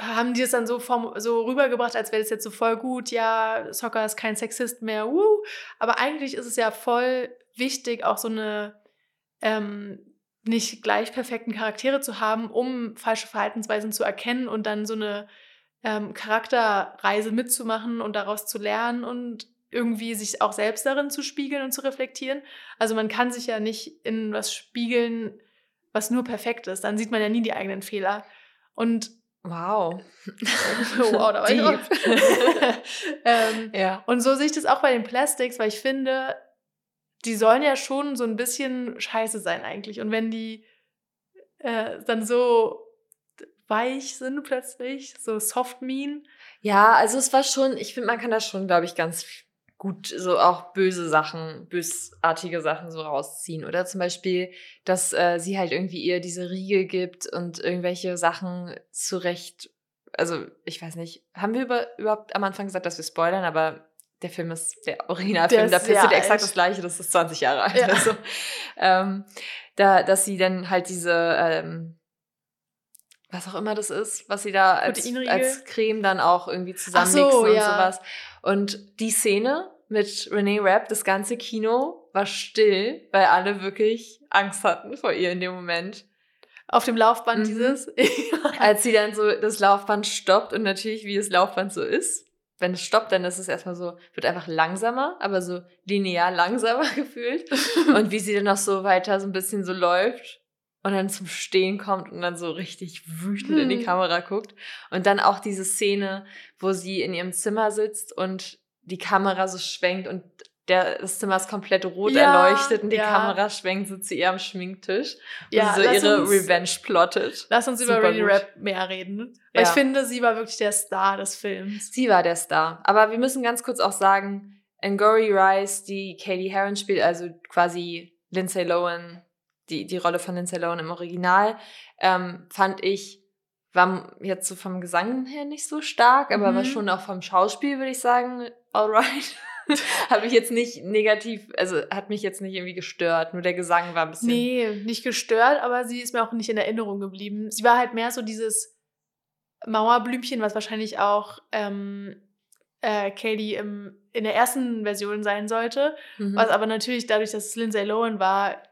haben die es dann so, vom, so rübergebracht, als wäre das jetzt so voll gut, ja, Soccer ist kein Sexist mehr, uh. aber eigentlich ist es ja voll wichtig, auch so eine ähm, nicht gleich perfekten Charaktere zu haben, um falsche Verhaltensweisen zu erkennen und dann so eine ähm, Charakterreise mitzumachen und daraus zu lernen und irgendwie sich auch selbst darin zu spiegeln und zu reflektieren. Also man kann sich ja nicht in was spiegeln, was nur perfekt ist. Dann sieht man ja nie die eigenen Fehler. Und Wow. (laughs) wow, da war ich (laughs) (laughs) ähm, ja. Und so sehe ich das auch bei den Plastics, weil ich finde, die sollen ja schon so ein bisschen scheiße sein eigentlich. Und wenn die äh, dann so weich sind plötzlich, so soft mean. Ja, also es war schon, ich finde, man kann das schon, glaube ich, ganz gut so auch böse Sachen, bösartige Sachen so rausziehen. Oder zum Beispiel, dass äh, sie halt irgendwie ihr diese Riegel gibt und irgendwelche Sachen zurecht. Also, ich weiß nicht, haben wir über, überhaupt am Anfang gesagt, dass wir spoilern, aber der Film ist der Originalfilm, da passiert exakt das gleiche, das ist 20 Jahre alt. Ja. Also, ähm, da, dass sie dann halt diese, ähm, was auch immer das ist, was sie da als, als Creme dann auch irgendwie zusammenmixen so, und ja. sowas. Und die Szene mit Renee Rapp, das ganze Kino war still, weil alle wirklich Angst hatten vor ihr in dem Moment. Auf dem Laufband mhm. dieses. (laughs) Als sie dann so das Laufband stoppt und natürlich, wie das Laufband so ist, wenn es stoppt, dann ist es erstmal so, wird einfach langsamer, aber so linear langsamer (laughs) gefühlt. (laughs) und wie sie dann noch so weiter so ein bisschen so läuft und dann zum Stehen kommt und dann so richtig wütend hm. in die hm. Kamera guckt. Und dann auch diese Szene, wo sie in ihrem Zimmer sitzt und die Kamera so schwenkt und der, das Zimmer ist komplett rot ja, erleuchtet und die ja. Kamera schwenkt so zu ihr am Schminktisch und ja, so ihre uns, Revenge plottet. Lass uns Super über Rainy Rap mehr reden. Weil ich finde, sie war wirklich der Star des Films. Sie war der Star. Aber wir müssen ganz kurz auch sagen, Angori Rice, die Katie Heron spielt, also quasi Lindsay Lohan, die, die Rolle von Lindsay Lohan im Original, ähm, fand ich, war jetzt so vom Gesang her nicht so stark, aber mhm. war schon auch vom Schauspiel, würde ich sagen, alright. (laughs) habe ich jetzt nicht negativ, also hat mich jetzt nicht irgendwie gestört. Nur der Gesang war ein bisschen. Nee, nicht gestört, aber sie ist mir auch nicht in Erinnerung geblieben. Sie war halt mehr so dieses Mauerblümchen, was wahrscheinlich auch ähm, äh, Katie im, in der ersten Version sein sollte. Mhm. Was aber natürlich dadurch, dass es Lindsay Lohan war,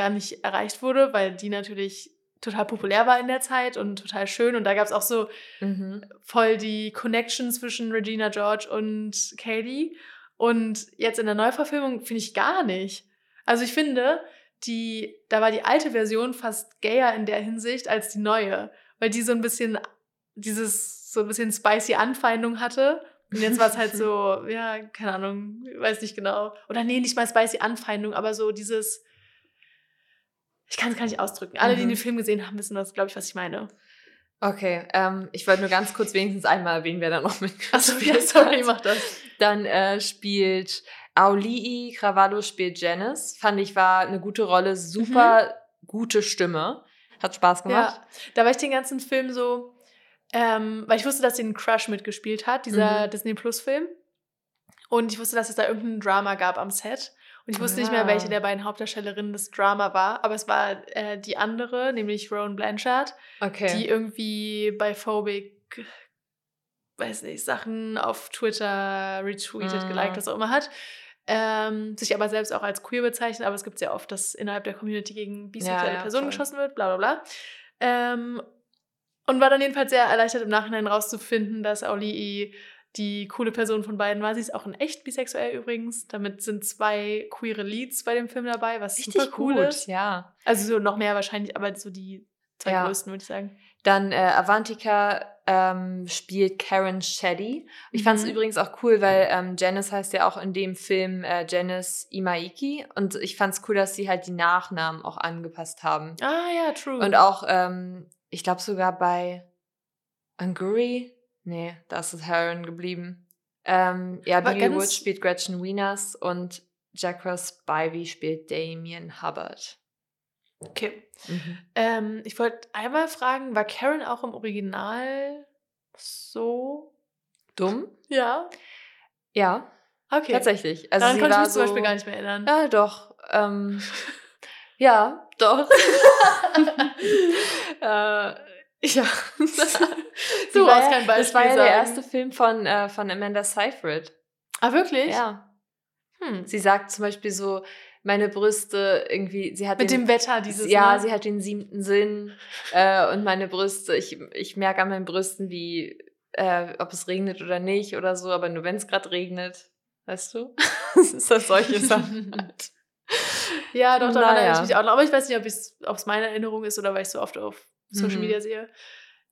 gar nicht erreicht wurde, weil die natürlich total populär war in der Zeit und total schön. Und da gab es auch so mhm. voll die Connection zwischen Regina George und Katie. Und jetzt in der Neuverfilmung finde ich gar nicht. Also ich finde, die, da war die alte Version fast gayer in der Hinsicht als die neue, weil die so ein bisschen dieses so ein bisschen spicy Anfeindung hatte. Und jetzt war es halt (laughs) so, ja, keine Ahnung, weiß nicht genau. Oder nee, nicht mal spicy Anfeindung, aber so dieses, ich kann es gar nicht ausdrücken. Alle, die den mhm. Film gesehen haben, wissen das, glaube ich, was ich meine. Okay, ähm, ich wollte nur ganz kurz wenigstens einmal erwähnen, wer da noch (laughs) mitgespielt Achso, ja, sorry, mach das. Dann äh, spielt Aulii Cravallo spielt Janice. Fand ich war eine gute Rolle, super mhm. gute Stimme. Hat Spaß gemacht. Ja, da war ich den ganzen Film so, ähm, weil ich wusste, dass sie einen Crush mitgespielt hat, dieser mhm. Disney Plus Film. Und ich wusste, dass es da irgendein Drama gab am Set. Und ich wusste ja. nicht mehr, welche der beiden Hauptdarstellerinnen das Drama war, aber es war äh, die andere, nämlich Rowan Blanchard, okay. die irgendwie bei Phobic, weiß nicht, Sachen auf Twitter retweetet, mm. geliked, was auch immer hat. Ähm, sich aber selbst auch als queer bezeichnet, aber es gibt sehr oft, dass innerhalb der Community gegen bisexuelle ja, ja, Personen voll. geschossen wird, bla bla bla. Ähm, und war dann jedenfalls sehr erleichtert, im Nachhinein rauszufinden, dass Aulii die coole Person von beiden war. Sie ist auch in echt bisexuell übrigens. Damit sind zwei queere Leads bei dem Film dabei, was Richtig super cool gut, ist. ja. Also so noch mehr wahrscheinlich, aber so die zwei ja. größten, würde ich sagen. Dann äh, Avantika ähm, spielt Karen Sheddy. Ich mhm. fand es übrigens auch cool, weil ähm, Janice heißt ja auch in dem Film äh, Janice Imaiki. Und ich fand es cool, dass sie halt die Nachnamen auch angepasst haben. Ah ja, true. Und auch, ähm, ich glaube sogar bei Anguri Nee, da ist Heron geblieben. Ähm, ja, Billy Wood spielt Gretchen Wieners und Jack Ross Spivey spielt Damien Hubbard. Okay. Mhm. Ähm, ich wollte einmal fragen, war Karen auch im Original so dumm? Ja. Ja. Okay. Tatsächlich. Also Daran konnte ich mich so, zum Beispiel gar nicht mehr erinnern. Ja, doch. Ähm, (laughs) ja, doch. (laughs) (laughs) äh, ja. (laughs) du brauchst kein Beispiel Das war ja sagen. der erste Film von, äh, von Amanda Seyfried. Ah, wirklich? Ja. Hm. Sie sagt zum Beispiel so, meine Brüste irgendwie, sie hat mit den, dem Wetter dieses ja, ne? sie hat den siebten Sinn äh, und meine Brüste, ich, ich merke an meinen Brüsten, wie äh, ob es regnet oder nicht oder so, aber nur wenn es gerade regnet, weißt du, (laughs) ist das solche (laughs) Sachen. ja, doch daran naja. erinnere ich mich auch noch, aber ich weiß nicht, ob es meine Erinnerung ist oder weil ich so oft auf Social mhm. Media sehe.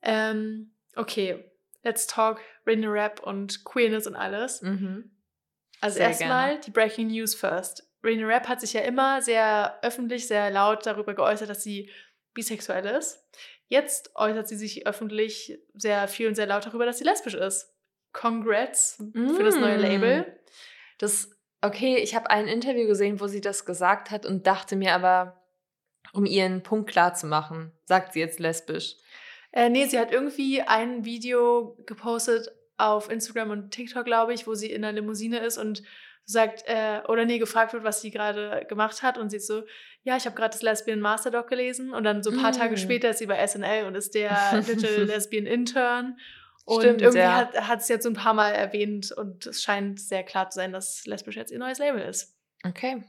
Ähm, okay, let's talk Rainy Rap und Queerness und alles. Mhm. Also erstmal die Breaking News first. Rainy Rap hat sich ja immer sehr öffentlich, sehr laut darüber geäußert, dass sie bisexuell ist. Jetzt äußert sie sich öffentlich sehr viel und sehr laut darüber, dass sie lesbisch ist. Congrats mm. für das neue mm. Label. Das, okay, ich habe ein Interview gesehen, wo sie das gesagt hat und dachte mir aber, um ihren Punkt klar zu machen, sagt sie jetzt lesbisch. Äh, nee, sie hat irgendwie ein Video gepostet auf Instagram und TikTok, glaube ich, wo sie in einer Limousine ist und sagt, äh, oder nee, gefragt wird, was sie gerade gemacht hat und sie ist so, ja, ich habe gerade das Lesbian Master Doc gelesen und dann so ein paar mm. Tage später ist sie bei SNL und ist der (laughs) Little Lesbian Intern und Stimmt, irgendwie ja. hat, hat es jetzt so ein paar Mal erwähnt und es scheint sehr klar zu sein, dass lesbisch jetzt ihr neues Label ist. Okay.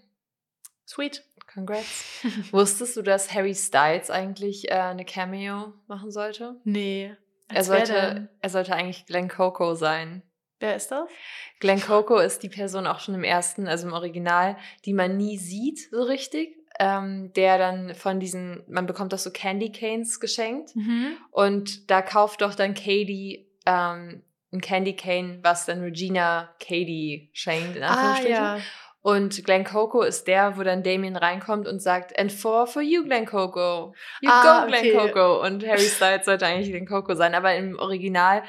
Sweet. Congrats. (laughs) Wusstest du, dass Harry Styles eigentlich äh, eine Cameo machen sollte? Nee. Er sollte, er sollte eigentlich Glenn Coco sein. Wer ist das? Glenn Coco ist die Person auch schon im ersten, also im Original, die man nie sieht so richtig. Ähm, der dann von diesen, man bekommt doch so Candy Canes geschenkt. Mhm. Und da kauft doch dann Katie ähm, ein Candy Cane, was dann Regina Katie schenkt, in Anführungsstrichen. Ah, ja. Und Glenn Coco ist der, wo dann Damien reinkommt und sagt, and four for you, Glenn Coco. You ah, go, Glenn okay. Coco. Und Harry Styles sollte eigentlich Glenn Coco sein. Aber im Original,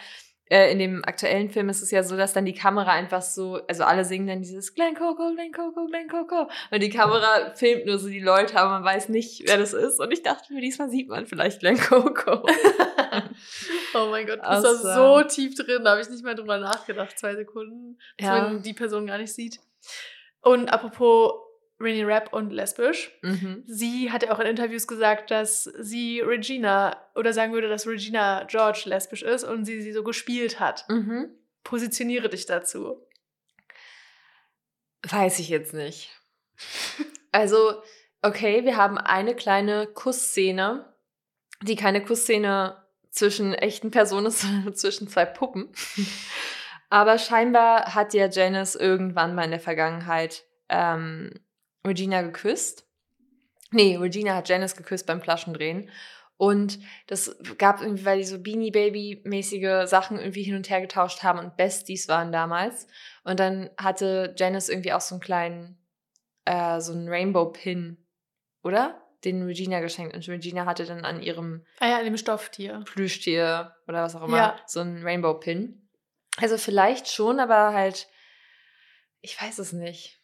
äh, in dem aktuellen Film ist es ja so, dass dann die Kamera einfach so, also alle singen dann dieses Glenn Coco, Glenn Coco, Glenn Coco. Und die Kamera filmt nur so die Leute, aber man weiß nicht, wer das ist. Und ich dachte mir, diesmal sieht man vielleicht Glenn Coco. (laughs) oh mein Gott, das ist so tief drin, da habe ich nicht mehr drüber nachgedacht, zwei Sekunden, dass ja. man die Person gar nicht sieht. Und apropos Rennie Rapp und lesbisch, mhm. sie hat ja auch in Interviews gesagt, dass sie Regina oder sagen würde, dass Regina George lesbisch ist und sie sie so gespielt hat. Mhm. Positioniere dich dazu. Weiß ich jetzt nicht. Also, okay, wir haben eine kleine Kussszene, die keine Kussszene zwischen echten Personen ist, (laughs) sondern zwischen zwei Puppen. Aber scheinbar hat ja Janice irgendwann mal in der Vergangenheit ähm, Regina geküsst. Nee, Regina hat Janice geküsst beim Flaschendrehen. Und das gab irgendwie, weil die so Beanie Baby-mäßige Sachen irgendwie hin und her getauscht haben und Besties waren damals. Und dann hatte Janice irgendwie auch so einen kleinen, äh, so einen Rainbow-Pin, oder? Den Regina geschenkt. Und Regina hatte dann an ihrem. Ah ja, an dem Stofftier. Plüschtier oder was auch immer. Ja. So einen Rainbow-Pin. Also vielleicht schon, aber halt, ich weiß es nicht.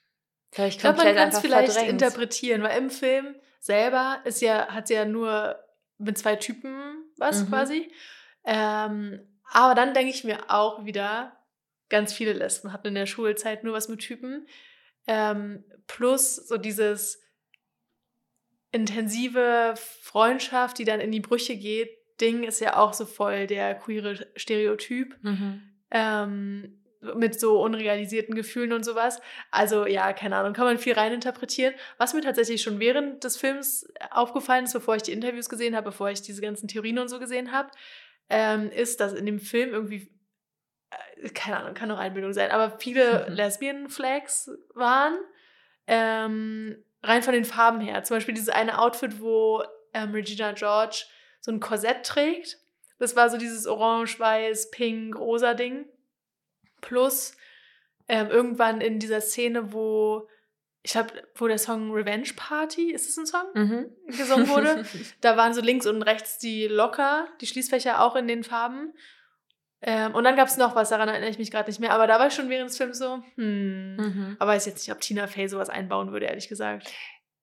Vielleicht ich glaube, man kann es vielleicht verdrängt. interpretieren, weil im Film selber ist ja, hat sie ja nur mit zwei Typen was mhm. quasi. Ähm, aber dann denke ich mir auch wieder, ganz viele Lesben hatten in der Schulzeit nur was mit Typen. Ähm, plus so dieses intensive Freundschaft, die dann in die Brüche geht, Ding ist ja auch so voll der queere Stereotyp. Mhm ähm, mit so unrealisierten Gefühlen und sowas. Also ja, keine Ahnung, kann man viel reininterpretieren. Was mir tatsächlich schon während des Films aufgefallen ist, bevor ich die Interviews gesehen habe, bevor ich diese ganzen Theorien und so gesehen habe, ähm, ist, dass in dem Film irgendwie, äh, keine Ahnung, kann auch Einbildung sein, aber viele Lesbian-Flags waren. Ähm, rein von den Farben her. Zum Beispiel dieses eine Outfit, wo ähm, Regina George so ein Korsett trägt das war so dieses orange, weiß, pink, rosa Ding. Plus ähm, irgendwann in dieser Szene, wo ich glaube, wo der Song Revenge Party, ist das ein Song? Mhm. Gesungen wurde. (laughs) da waren so links und rechts die Locker, die Schließfächer auch in den Farben. Ähm, und dann gab es noch was, daran erinnere ich mich gerade nicht mehr. Aber da war ich schon während des Films so, hm. Mhm. Aber weiß jetzt nicht, ob Tina Fey sowas einbauen würde, ehrlich gesagt.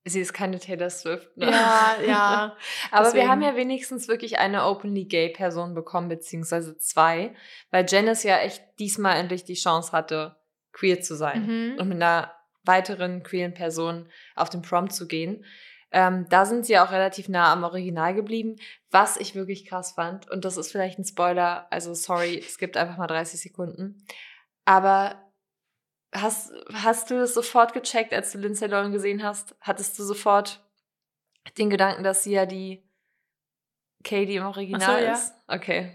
Sie ist keine Taylor Swift. Ne? Ja, (laughs) ja. Aber Deswegen. wir haben ja wenigstens wirklich eine openly gay Person bekommen, beziehungsweise zwei, weil Janice ja echt diesmal endlich die Chance hatte, queer zu sein mhm. und mit einer weiteren queeren Person auf den Prom zu gehen. Ähm, da sind sie auch relativ nah am Original geblieben, was ich wirklich krass fand. Und das ist vielleicht ein Spoiler, also sorry, es gibt einfach mal 30 Sekunden. Aber Hast, hast du es sofort gecheckt, als du Lindsay Lohan gesehen hast? Hattest du sofort den Gedanken, dass sie ja die Katie im Original so, ist? Ja. Okay.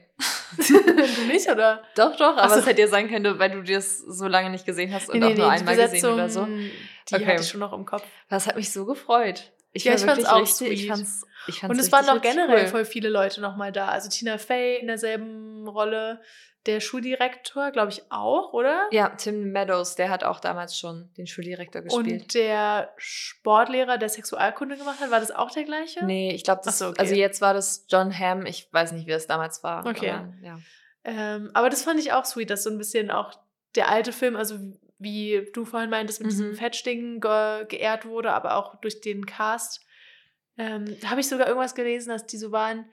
(laughs) du nicht, oder? Doch, doch, aber so. es hätte ja sein können, weil du das so lange nicht gesehen hast und nee, auch nee, nur einmal gesehen oder so. Die okay. hatte ich schon noch im Kopf. Das hat mich so gefreut. Ich ja, ich fand's auch richtig, sweet. Ich fand's, ich fand's und es waren auch generell cool. voll viele Leute nochmal da. Also Tina Fey in derselben Rolle, der Schuldirektor, glaube ich, auch, oder? Ja, Tim Meadows, der hat auch damals schon den Schuldirektor gespielt. Und der Sportlehrer, der Sexualkunde gemacht hat, war das auch der gleiche? Nee, ich glaube, das. So, okay. Also jetzt war das John Hamm, ich weiß nicht, wie es damals war. Okay. Aber, ja. Ähm, aber das fand ich auch sweet, dass so ein bisschen auch der alte Film, also wie du vorhin meintest, mit Mhm. diesem Fetchding ge geehrt wurde, aber auch durch den Cast. Ähm, da habe ich sogar irgendwas gelesen, dass die so waren,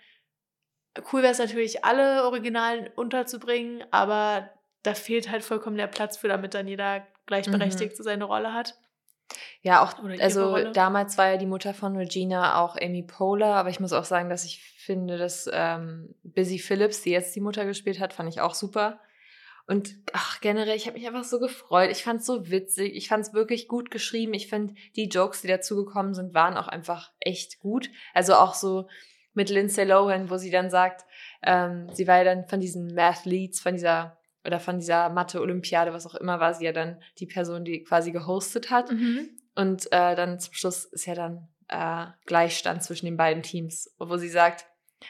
cool wäre es natürlich, alle Originalen unterzubringen, aber da fehlt halt vollkommen der Platz für, damit dann jeder gleichberechtigt so seine Rolle hat. Ja, auch, also damals war ja die Mutter von Regina auch Amy Poehler, aber ich muss auch sagen, dass ich finde, dass ähm, Busy Phillips, die jetzt die Mutter gespielt hat, fand ich auch super. Und ach, generell, ich habe mich einfach so gefreut. Ich fand es so witzig. Ich fand es wirklich gut geschrieben. Ich finde, die Jokes, die dazugekommen sind, waren auch einfach echt gut. Also auch so mit Lindsay Lohan, wo sie dann sagt, ähm, sie war ja dann von diesen Mathletes, von dieser oder von dieser Mathe-Olympiade, was auch immer, war sie ja dann die Person, die quasi gehostet hat. Mhm. Und äh, dann zum Schluss ist ja dann äh, Gleichstand zwischen den beiden Teams, wo sie sagt,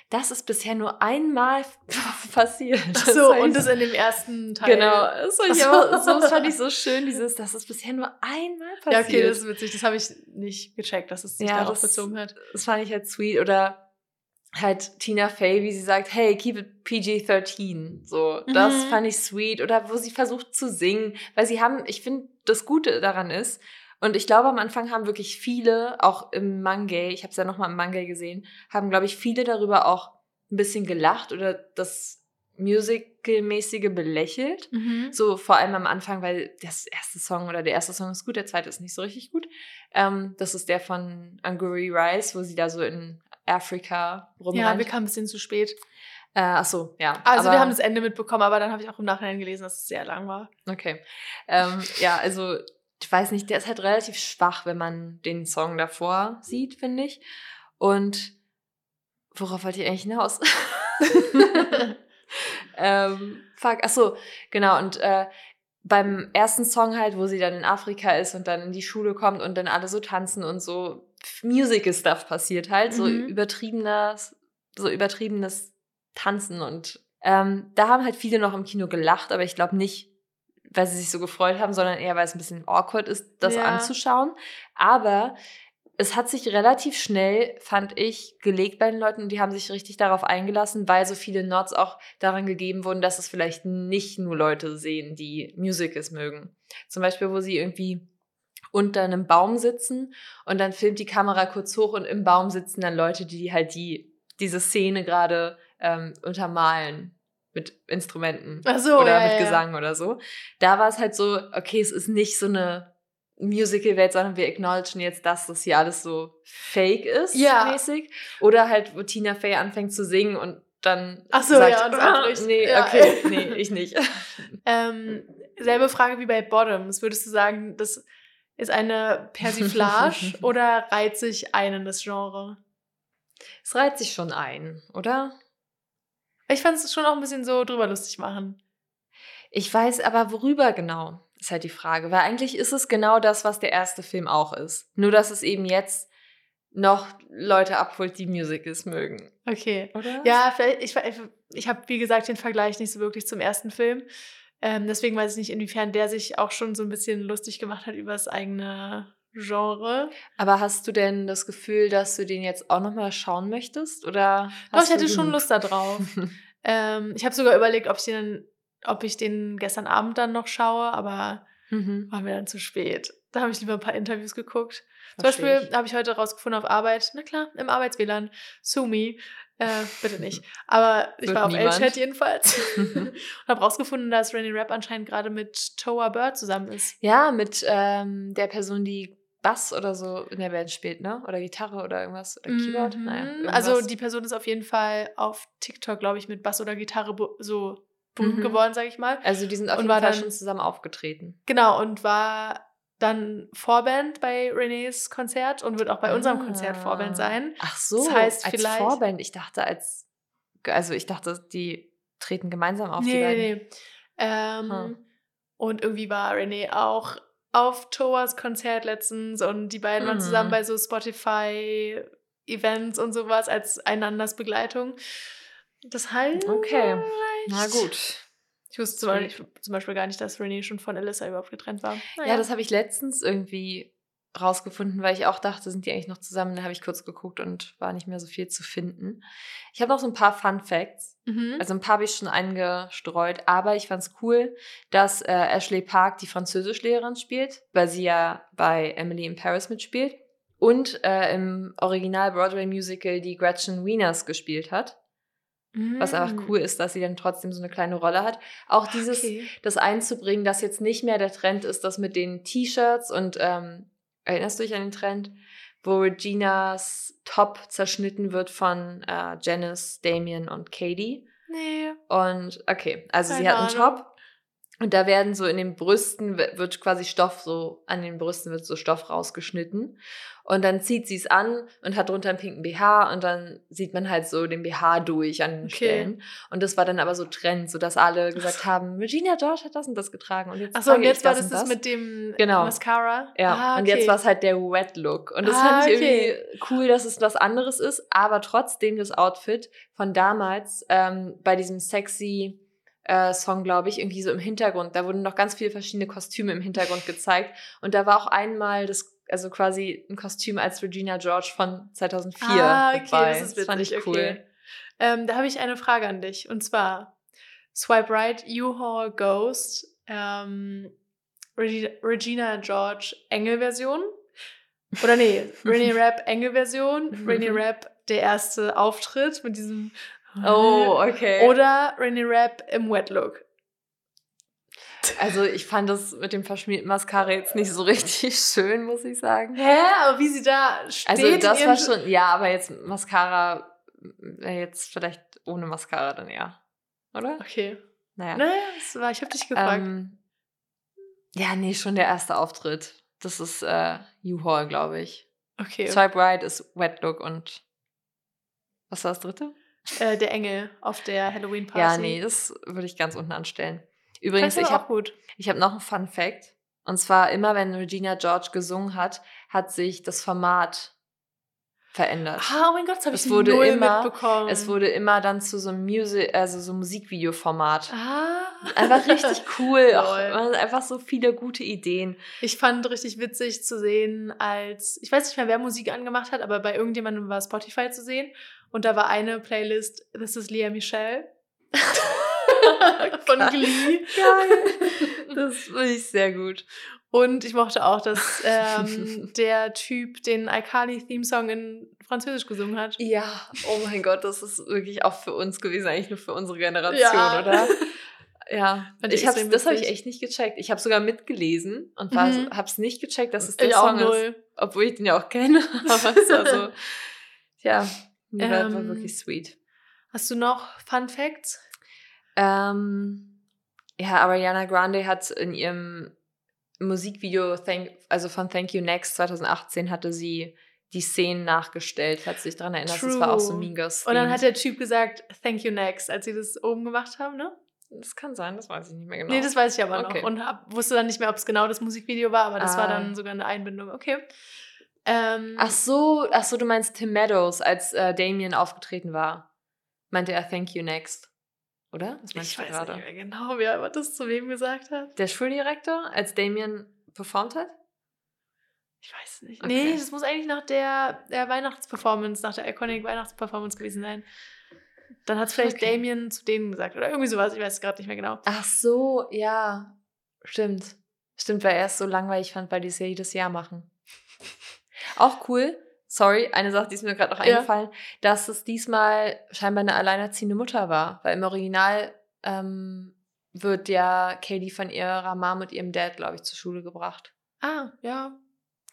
das ist bisher nur einmal (laughs) passiert. Ach so, fand und das in dem ersten Teil. Genau, das fand, ich aber, so. das fand ich so schön, dieses, das ist bisher nur einmal Ja, passiert. okay, das ist witzig. Das habe ich nicht gecheckt, dass es sich Ja, darauf das- bezogen hat. das fand ich halt sweet. Oder halt Tina Fey, wie sie sagt, hey, keep it PG-13. So, das Mhm. fand ich sweet. Oder wo sie versucht zu singen. Weil sie haben, ich finde, das Gute daran ist, und ich glaube, am Anfang haben wirklich viele, auch im Mangay, ich habe es ja nochmal im Mangay gesehen, haben, glaube ich, viele darüber auch ein bisschen gelacht oder das Musical-mäßige belächelt. Mhm. So vor allem am Anfang, weil das erste Song oder der erste Song ist gut, der zweite ist nicht so richtig gut. Ähm, das ist der von Anguri Rice, wo sie da so in Afrika Ja, rumrennt. wir kamen ein bisschen zu spät. äh, ach so, ja. Also wir haben das Ende mitbekommen, aber dann habe ich auch im Nachhinein gelesen, dass es sehr lang war. Okay. Ähm, ja, also ich weiß nicht, der ist halt relativ schwach, wenn man den Song davor sieht, finde ich. Und worauf wollte ich eigentlich hinaus? (laughs) ähm, fuck, ach so, genau. Und äh, beim ersten Song halt, wo sie dann in Afrika ist und dann in die Schule kommt und dann alle so tanzen und so Musical-Stuff passiert halt, so Mhm. übertriebenes, so übertriebenes Tanzen und ähm, da haben halt viele noch im Kino gelacht, aber ich glaube nicht, weil sie sich so gefreut haben, sondern eher, weil es ein bisschen awkward ist, das Ja. anzuschauen. Aber es hat sich relativ schnell, fand ich, gelegt bei den Leuten und die haben sich richtig darauf eingelassen, weil so viele Nods auch daran gegeben wurden, dass es vielleicht nicht nur Leute sehen, die Musicals mögen. Zum Beispiel, wo sie irgendwie unter einem Baum sitzen und dann filmt die Kamera kurz hoch und im Baum sitzen dann Leute, die halt die, diese Szene gerade ähm, untermalen mit Instrumenten so, oder ja, mit ja. Gesang oder so. Da war es halt so, okay, es ist nicht so eine Musical-Welt, sondern wir acknowledgen jetzt, dass das hier alles so fake ist, Ja. mäßig. Oder halt, wo Tina Fey anfängt zu singen und dann Ach so, sagt, ja, und ah, nee, Ja. okay, nee, ich nicht. (laughs) (laughs) Ähm, selbe Frage wie bei Bottoms. Würdest du sagen, das ist eine Persiflage (laughs) oder reiht sich ein in das Genre? Es reiht sich schon ein, oder? Ich fand es schon auch ein bisschen so drüber lustig machen. Ich weiß aber, worüber genau, ist halt die Frage. Weil eigentlich ist es genau das, was der erste Film auch ist. Nur, dass es eben jetzt noch Leute abholt, die Musicals mögen. Okay. Oder? Ja, vielleicht, ich, ich, habe, wie gesagt, den Vergleich nicht so wirklich zum ersten Film. Ähm, deswegen weiß ich nicht, inwiefern der sich auch schon so ein bisschen lustig gemacht hat über das eigene Genre. Aber hast du denn das Gefühl, dass du den jetzt auch nochmal schauen möchtest? Oder Doch, ich hatte schon? Lust da drauf. (laughs) ähm, ich habe sogar überlegt, ob ich den, ob ich den gestern Abend dann noch schaue, aber mhm. war mir dann zu spät. Da habe ich lieber ein paar Interviews geguckt. Zum Versteh Beispiel habe ich heute rausgefunden auf Arbeit, na klar, im Arbeits-WLAN, Sumi, äh, bitte nicht. Aber ich Wird war auf. L-Chat jedenfalls (laughs) (laughs) und habe rausgefunden, dass Rainy Rap anscheinend gerade mit Toa Bird zusammen ist. Ja, mit ähm, der Person, die Bass oder so in der Band spielt, ne? Oder Gitarre oder irgendwas. Oder Keyboard. Mhm. Naja, irgendwas. also die Person ist auf jeden Fall auf TikTok, glaube ich, mit Bass oder Gitarre so berühmt Mhm. geworden, sage ich mal. also die sind auf und jeden Fall dann- schon zusammen aufgetreten. Genau, und war dann Vorband bei Renés Konzert und wird auch bei unserem Ah. Konzert Vorband sein. Ach so, Das heißt als vielleicht- Vorband. Ich dachte als, also ich dachte, die treten gemeinsam auf die nee, beiden. nee, nee. Ähm, Hm. Und irgendwie war René auch auf Toas Konzert letztens und die beiden waren Mhm. zusammen bei so Spotify-Events und sowas als einanders Begleitung. Das heißt. Okay. Na vielleicht- gut. Ich wusste zum Beispiel, zum Beispiel gar nicht, dass René schon von Alyssa überhaupt getrennt war. Ja, das habe ich letztens irgendwie rausgefunden, weil ich auch dachte, sind die eigentlich noch zusammen. Da habe ich kurz geguckt und war nicht mehr so viel zu finden. Ich habe noch so ein paar Fun Facts. Mhm. Also ein paar habe ich schon eingestreut, aber ich fand es cool, dass äh, Ashley Park die Französischlehrerin spielt, weil sie ja bei Emily in Paris mitspielt und äh, im Original Broadway Musical die Gretchen Wieners gespielt hat. Was einfach Mm. cool ist, dass sie dann trotzdem so eine kleine Rolle hat. Auch dieses, Okay. das einzubringen, dass jetzt nicht mehr der Trend ist, das mit den T-Shirts und ähm, erinnerst du dich an den Trend, wo Reginas Top zerschnitten wird von äh, Janice, Damien und Katie? Nee. Und okay, also sie Keine hat einen. Top und da werden so in den Brüsten wi- wird quasi Stoff so an den Brüsten wird so Stoff rausgeschnitten und dann zieht sie es an und hat drunter einen pinken BH und dann sieht man halt so den BH durch an den Okay. Stellen und das war dann aber so Trend, so dass alle gesagt haben, Regina George hat das und das getragen und jetzt Achso, und trage ich jetzt war das und das mit dem Genau. Mascara? ja, Ah, und jetzt okay. war es halt der Wet Look. Und das Ah, fand ich okay. irgendwie cool, dass es was anderes ist, aber trotzdem das Outfit von damals ähm, bei diesem sexy äh, Song, glaube ich, irgendwie so im Hintergrund. Da wurden noch ganz viele verschiedene Kostüme im Hintergrund gezeigt. Und da war auch einmal das, also quasi ein Kostüm als Regina George von 2004 Ah, okay, dabei. das ist witzig. fand ich cool. Okay. Ähm, da habe ich eine Frage an dich. Und zwar: Swipe right, U-Haul Ghost, ähm, Regi Regina George Engel-Version. Oder nee, (laughs) Rainy Rap Engel-Version. Rainy Rap der erste Auftritt mit diesem. Oh, (laughs) okay. Oder Rainy Rap im Wet Look. also ich fand das mit dem verschmierten Mascara jetzt nicht so richtig (laughs) schön, muss ich sagen. Hä? Aber wie sie da steht. Also das war Sch- schon, ja, aber jetzt Mascara, äh, jetzt vielleicht ohne Mascara dann eher, oder? Okay. Naja. Naja, das war, ich habe dich gefragt. Ähm, ja, nee, schon der erste Auftritt. Das ist äh, U-Haul, glaube ich. okay. Swipe Right ist Wet Look und was war das dritte? Äh, der Engel auf der Halloween-Party. Ja, nee, das würde ich ganz unten anstellen. Übrigens, ich habe hab noch einen Fun Fact. Und zwar immer, wenn Regina George gesungen hat, hat sich das Format verändert. Ah, oh mein Gott, das habe ich Es wurde null immer- mitbekommen. Es wurde immer dann zu so einem Music, also so Musikvideo-Format. Ah. Einfach richtig (laughs) cool. Auch, einfach so viele gute Ideen. Ich fand richtig witzig zu sehen, als ich weiß nicht mehr, wer Musik angemacht hat, aber bei irgendjemandem war Spotify zu sehen und da war eine Playlist, das ist Lea Michelle (laughs) von. Glee. Geil. Das finde ich sehr gut. Und ich mochte auch, dass ähm, der Typ den iCarly-Theme-Song in Französisch gesungen hat. Ja, oh mein Gott, das ist wirklich auch für uns gewesen, eigentlich nur für unsere Generation, Ja. oder? Ja, Fand ich hab's, das habe ich echt nicht gecheckt. Ich habe sogar mitgelesen und war, Mhm. hab's nicht gecheckt, dass es der Ich Song ist. Obwohl ich den ja auch kenne. (laughs) Aber es war so, (laughs) ja, war, war Ähm, wirklich sweet. Hast du noch Fun Facts? Ähm, ja, Ariana Grande hat in ihrem Musikvideo, Thank, also von Thank You Next 2018, hatte sie die Szenen nachgestellt, hat sich daran erinnert. Das war auch so True. Girls. Und dann hat der Typ gesagt, thank you next, als sie das oben gemacht haben, ne? Das kann sein, das weiß ich nicht mehr genau. Nee, das weiß ich aber Okay. noch. Und hab, wusste dann nicht mehr, ob es genau das Musikvideo war, aber das war Ah. dann sogar eine Einbindung. Okay. Ähm, ach so, ach so, du meinst Tim Meadows, als äh, Damien aufgetreten war. Meinte er Thank You Next. Oder? Das meinst ich du weiß gerade? nicht mehr genau, wer das zu wem gesagt hat. Der Schuldirektor, als Damien performt hat? Ich weiß nicht. Okay. Nee, das muss eigentlich nach der, der Weihnachtsperformance, nach der Iconic Weihnachtsperformance gewesen sein. Dann hat es vielleicht Okay. Damien zu denen gesagt oder irgendwie sowas. Ich weiß es gerade nicht mehr genau. Ach so, ja. Stimmt. Stimmt, weil er es so langweilig fand, weil die es ja jedes Jahr machen. Auch cool. Sorry, eine Sache, die ist mir gerade noch Ja. eingefallen, dass es diesmal scheinbar eine alleinerziehende Mutter war. Weil im Original ähm, wird ja Katie von ihrer Mom und ihrem Dad, glaube ich, zur Schule gebracht. Ah, ja.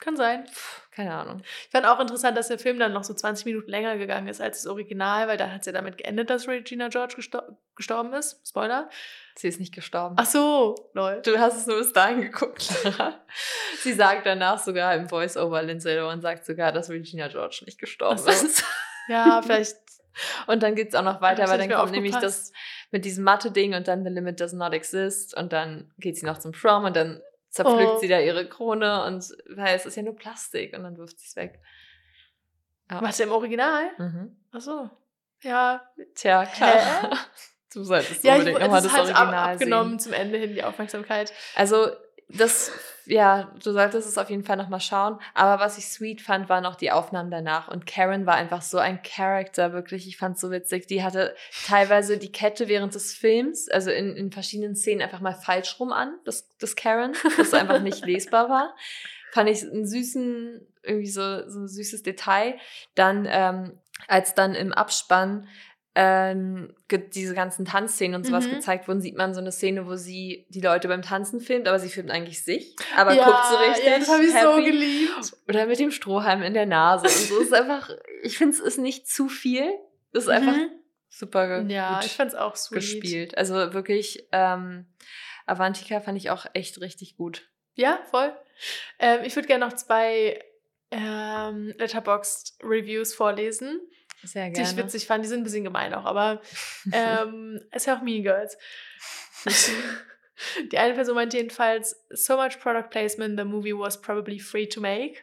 Kann sein. Keine Ahnung. Ich fand auch interessant, dass der Film dann noch so 20 Minuten länger gegangen ist als das Original, weil da hat es ja damit geendet, dass Regina George gestor gestorben ist. Spoiler. Sie ist nicht gestorben. Ach so, lol. Du hast es nur bis dahin geguckt, Lara. (laughs) Sie sagt danach sogar im Voice-Over, Lindsay Lohan sagt sogar, dass Regina George nicht gestorben so. ist. (laughs) Ja, vielleicht. (laughs) Und dann geht es auch noch weiter, weil dann kommt nämlich das mit diesem Mathe-Ding und dann The Limit Does Not Exist und dann geht sie noch zum Prom und dann zerpflückt Oh. sie da ihre Krone und weil es ist ja nur Plastik und dann wirft sie es weg. Ja. Was im Original? Mhm. Ach so. Ja. Tja, klar. Du solltest Ja, unbedingt das nochmal ist das halt ab, Original abgenommen sehen. zum Ende hin die Aufmerksamkeit. Also das, ja, du solltest es auf jeden Fall nochmal schauen. Aber was ich sweet fand, waren auch die Aufnahmen danach. Und Karen war einfach so ein Charakter, wirklich. Ich fand es so witzig. Die hatte teilweise die Kette während des Films, also in, in verschiedenen Szenen einfach mal falsch rum an, das, das Karen, das einfach nicht (laughs) lesbar war. Fand ich einen süßen, irgendwie so, so ein süßes Detail. Dann, ähm, als dann im Abspann ähm, diese ganzen Tanzszenen und sowas mhm. gezeigt wurden, sieht man so eine Szene, wo sie die Leute beim Tanzen filmt, aber sie filmt eigentlich sich, aber ja, guckt so richtig. Ja, das habe ich happy. so geliebt. Oder mit dem Strohhalm in der Nase und so. ist einfach, ich finde es ist nicht zu viel. Es ist mhm. einfach super ja, ich fand's auch sweet. gespielt. Also wirklich, ähm, Avantika fand ich auch echt richtig gut. Ja, voll. Ähm, ich würde gerne noch zwei ähm, Letterboxd Reviews vorlesen. Sehr gerne. Die ich witzig fand. Die sind ein bisschen gemein auch, aber (laughs) ähm, es ist ja auch Mean Girls. die eine Person meint jedenfalls, so much product placement, the movie was probably free to make.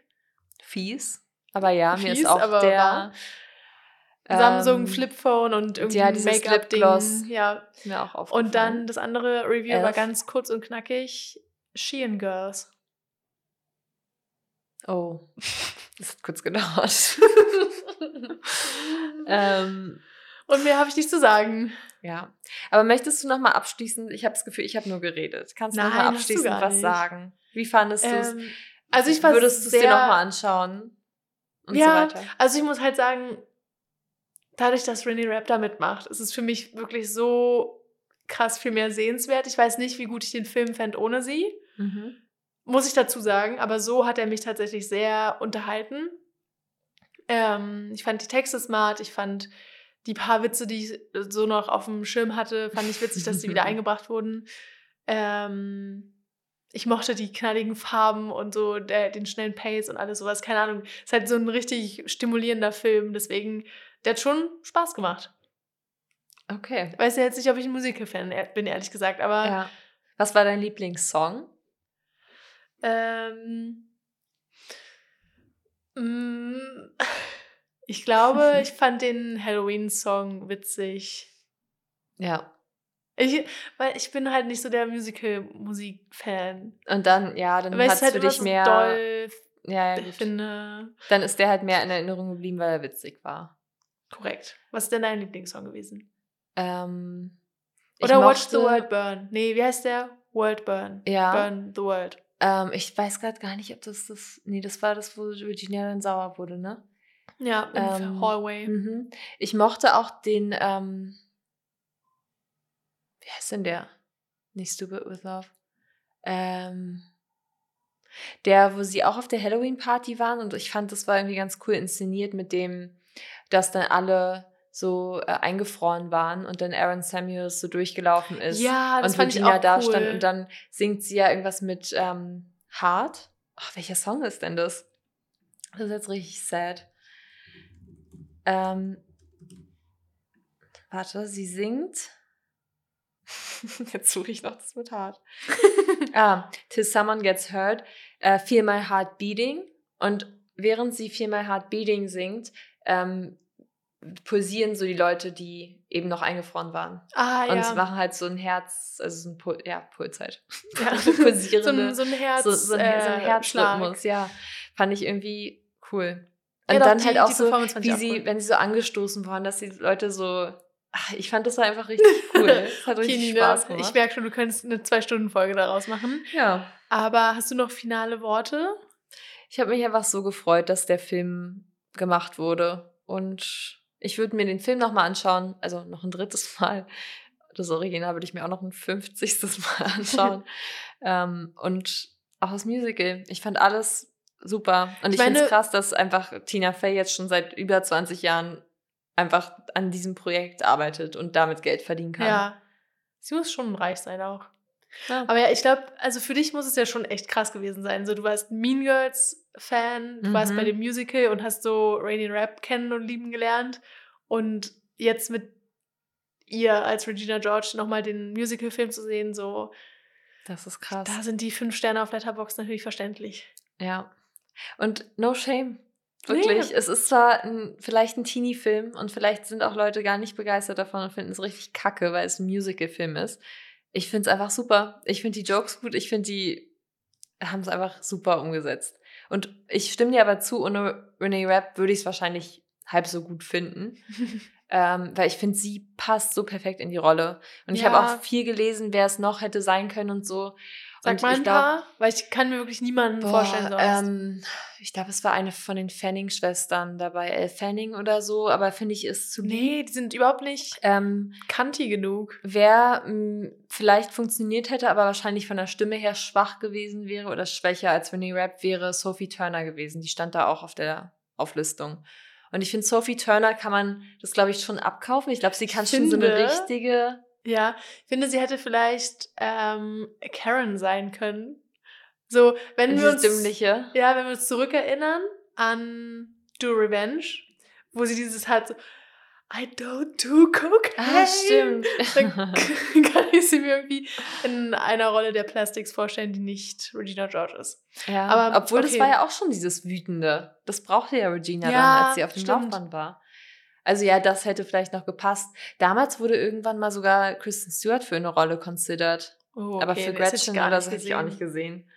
Fies. Aber ja, Fies, mir ist auch der... Samsung ähm, Flipphone und irgendwie ja, Make-up-Ding. Ja, mir auch aufgefallen. Und dann das andere Review Elf. war ganz kurz und knackig. Shein Girls. Oh, (laughs) das hat kurz gedauert. (laughs) (laughs) ähm, und mehr habe ich nicht zu sagen. Ja, aber möchtest du noch mal abschließend? Ich habe das Gefühl, ich habe nur geredet. Kannst du noch mal abschließend was sagen? Wie fandest du es? Ähm, also ich Würdest du es dir noch mal anschauen? Und ja, so also ich muss halt sagen, dadurch, dass Rennie Rap da mitmacht, ist es für mich wirklich so krass viel mehr sehenswert. Ich weiß nicht, wie gut ich den Film fände ohne sie. Mhm. Muss ich dazu sagen, aber so hat er mich tatsächlich sehr unterhalten. Ähm, ich fand die Texte smart, ich fand die paar Witze, die ich so noch auf dem Schirm hatte, fand ich witzig, dass die wieder (laughs) eingebracht wurden. Ähm, ich mochte die knalligen Farben und so der, den schnellen Pace und alles sowas. Keine Ahnung. Ist halt so ein richtig stimulierender Film. Deswegen, der hat schon Spaß gemacht. Okay. Weiß ja jetzt nicht, ob ich ein Musical-Fan bin, ehrlich gesagt, aber. Ja. Was war dein Lieblingssong? Ähm, ich glaube, (laughs) ich fand den Halloween-Song witzig. Ja. Ich, weil ich bin halt nicht so der Musical-Musik-Fan. Und dann, ja, dann hat es halt für dich mehr. Doll ja, ja, finde. Dann ist der halt mehr in Erinnerung geblieben, weil er witzig war. Korrekt. Was ist denn dein Lieblingssong gewesen? Ähm, Oder Watch the World Burn. Nee, wie heißt der? World Burn. Ja. Burn the World. Ähm, ich weiß gerade gar nicht, ob das das. Nee, das war das, wo Virginia dann sauer wurde, ne? Ja, im ähm, Hallway. Mhm. Ich mochte auch den. Ähm, wie heißt denn der? Nicht Stupid with Love. Ähm, der, wo sie auch auf der Halloween-Party waren und ich fand, das war irgendwie ganz cool inszeniert mit dem, dass dann alle so äh, eingefroren waren und dann Aaron Samuels so durchgelaufen ist ja, das und fand Virginia ich auch da cool. stand und dann singt sie ja irgendwas mit ähm, Heart. Ach, welcher Song ist denn das? Das ist jetzt richtig sad. Ähm, warte, sie singt. (laughs) Jetzt suche ich noch das mit Heart. (laughs) ah, Till Someone Gets Hurt, uh, Feel My Heart Beating. Und während sie Feel My Heart Beating singt, ähm, pulsieren so die Leute, die eben noch eingefroren waren. Ah, ja. Und sie machen halt so ein Herz, also so ein Pul ja, Puls halt. (laughs) Ja. (laughs) Pulsierende, so, ein, so ein Herz, so, so ein, äh, so ein Herzrhythmus, ja. Fand ich irgendwie cool. Und ja, dann die, halt auch so, wie sie, cool. wenn sie so angestoßen waren, dass die Leute so Ach, ich fand das war einfach richtig (laughs) cool. Es hat richtig Kini, Spaß gemacht. Ich merke schon, du könntest eine Zwei-Stunden-Folge daraus machen. Ja. Aber hast du noch finale Worte? Ich habe mich einfach so gefreut, dass der Film gemacht wurde. Und ich würde mir den Film nochmal anschauen, also noch ein drittes (laughs) Mal. Das Original würde ich mir auch noch ein 50. (laughs) Mal anschauen. (laughs) ähm, und auch das Musical. Ich fand alles super. Und ich, ich finde es krass, dass einfach Tina Fey jetzt schon seit über 20 Jahren einfach an diesem Projekt arbeitet und damit Geld verdienen kann. Ja. Sie muss schon reich sein auch. Ja. Aber ja, ich glaube, also für dich muss es ja schon echt krass gewesen sein. So, du warst Mean Girls Fan, du mhm. warst bei mhm. dem Musical und hast so Rainy Rap kennen und lieben gelernt. Und jetzt mit ihr als Regina George nochmal den Musical-Film zu sehen, so. Das ist krass. Da sind die fünf Sterne auf Letterbox natürlich verständlich. Ja. Und no shame. Wirklich. Nee. Es ist zwar ein, vielleicht ein Teenie-Film und vielleicht sind auch Leute gar nicht begeistert davon und finden es richtig kacke, weil es ein Musical-Film ist. Ich finde es einfach super. Ich finde die Jokes gut. Ich finde die haben es einfach super umgesetzt. Und ich stimme dir aber zu, ohne Renee Rapp würde ich es wahrscheinlich halb so gut finden. (laughs) ähm, weil ich finde, sie passt so perfekt in die Rolle. Und ich Ja. habe auch viel gelesen, wer es noch hätte sein können und so. Sag und mal ich ein glaub- paar, weil ich kann mir wirklich niemanden vorstellen sonst. ähm, ich glaube, es war eine von den Fanning-Schwestern dabei, Elle Fanning oder so, aber finde ich, ist zu nee, die sind überhaupt nicht Ähm, kanti genug. wer mh, vielleicht funktioniert hätte, aber wahrscheinlich von der Stimme her schwach gewesen wäre oder schwächer als Renee Rapp, wäre Sophie Turner gewesen. Die stand da auch auf der Auflistung. Und ich finde, Sophie Turner kann man das, glaube ich, schon abkaufen. Ich glaube, sie kann schon so eine finde- richtige. Ja, ich finde, sie hätte vielleicht ähm, Karen sein können. So, wenn wir uns, dümmliche. ja, wenn wir uns zurückerinnern an Do Revenge, wo sie dieses halt so, I don't do cocaine. Ah, stimmt. Dann (laughs) kann ich sie mir irgendwie in einer Rolle der Plastics vorstellen, die nicht Regina George ist. Ja, Aber, obwohl das okay. war ja auch schon dieses Wütende. Das brauchte ja Regina Ja, dann, als sie auf dem stimmt. Laufband war. Also ja, das hätte vielleicht noch gepasst. Damals wurde irgendwann mal sogar Kristen Stewart für eine Rolle considered. Oh, Aber okay, für das hätte ich Gretchen oder so hätte ich auch nicht gesehen.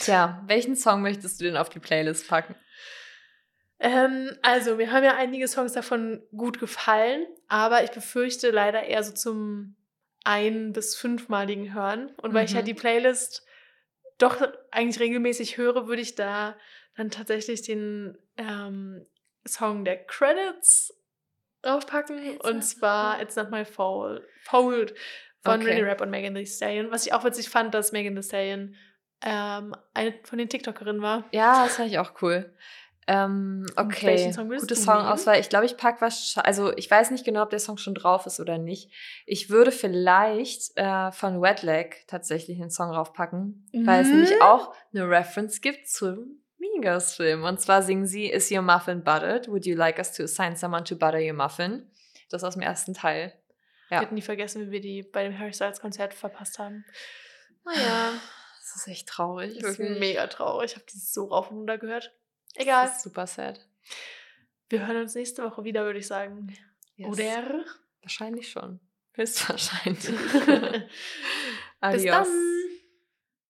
Tja, welchen Song möchtest du denn auf die Playlist packen? Ähm, also, mir haben ja einige Songs davon gut gefallen, aber ich befürchte leider eher so zum ein- bis fünfmaligen Hören. Und weil ich ja Mhm. die Playlist doch eigentlich regelmäßig höre, würde ich da dann tatsächlich den ähm, Song der Credits draufpacken. Und zwar It's Not My Fault, Fault von Okay. Rennie Rapp und Megan Thee Stallion. Was ich auch witzig fand, dass Megan Thee Stallion ähm, eine von den TikTokerinnen war. Ja, das fand ich auch cool. Ähm, okay, welchen Song gute Songauswahl. Ich glaube, ich packe was. Also ich weiß nicht genau, ob der Song schon drauf ist oder nicht. Ich würde vielleicht äh, von Wet Leg tatsächlich einen Song draufpacken, weil es Mhm. nämlich auch eine Reference gibt zum Girls Film. Und zwar singen sie Is your muffin buttered? Would you like us to assign someone to butter your muffin? Das aus dem ersten Teil. Ich Ja. werde nie vergessen, wie wir die bei dem Harry Styles Konzert verpasst haben. Naja, das ist echt traurig. Das ist wirklich. mega traurig. Ich habe die so rauf und runter gehört. Egal. Das ist super sad. Wir hören uns nächste Woche wieder, würde ich sagen. Yes. Oder? Wahrscheinlich schon. Höchstwahrscheinlich. (laughs) (laughs) Bis Adios. dann.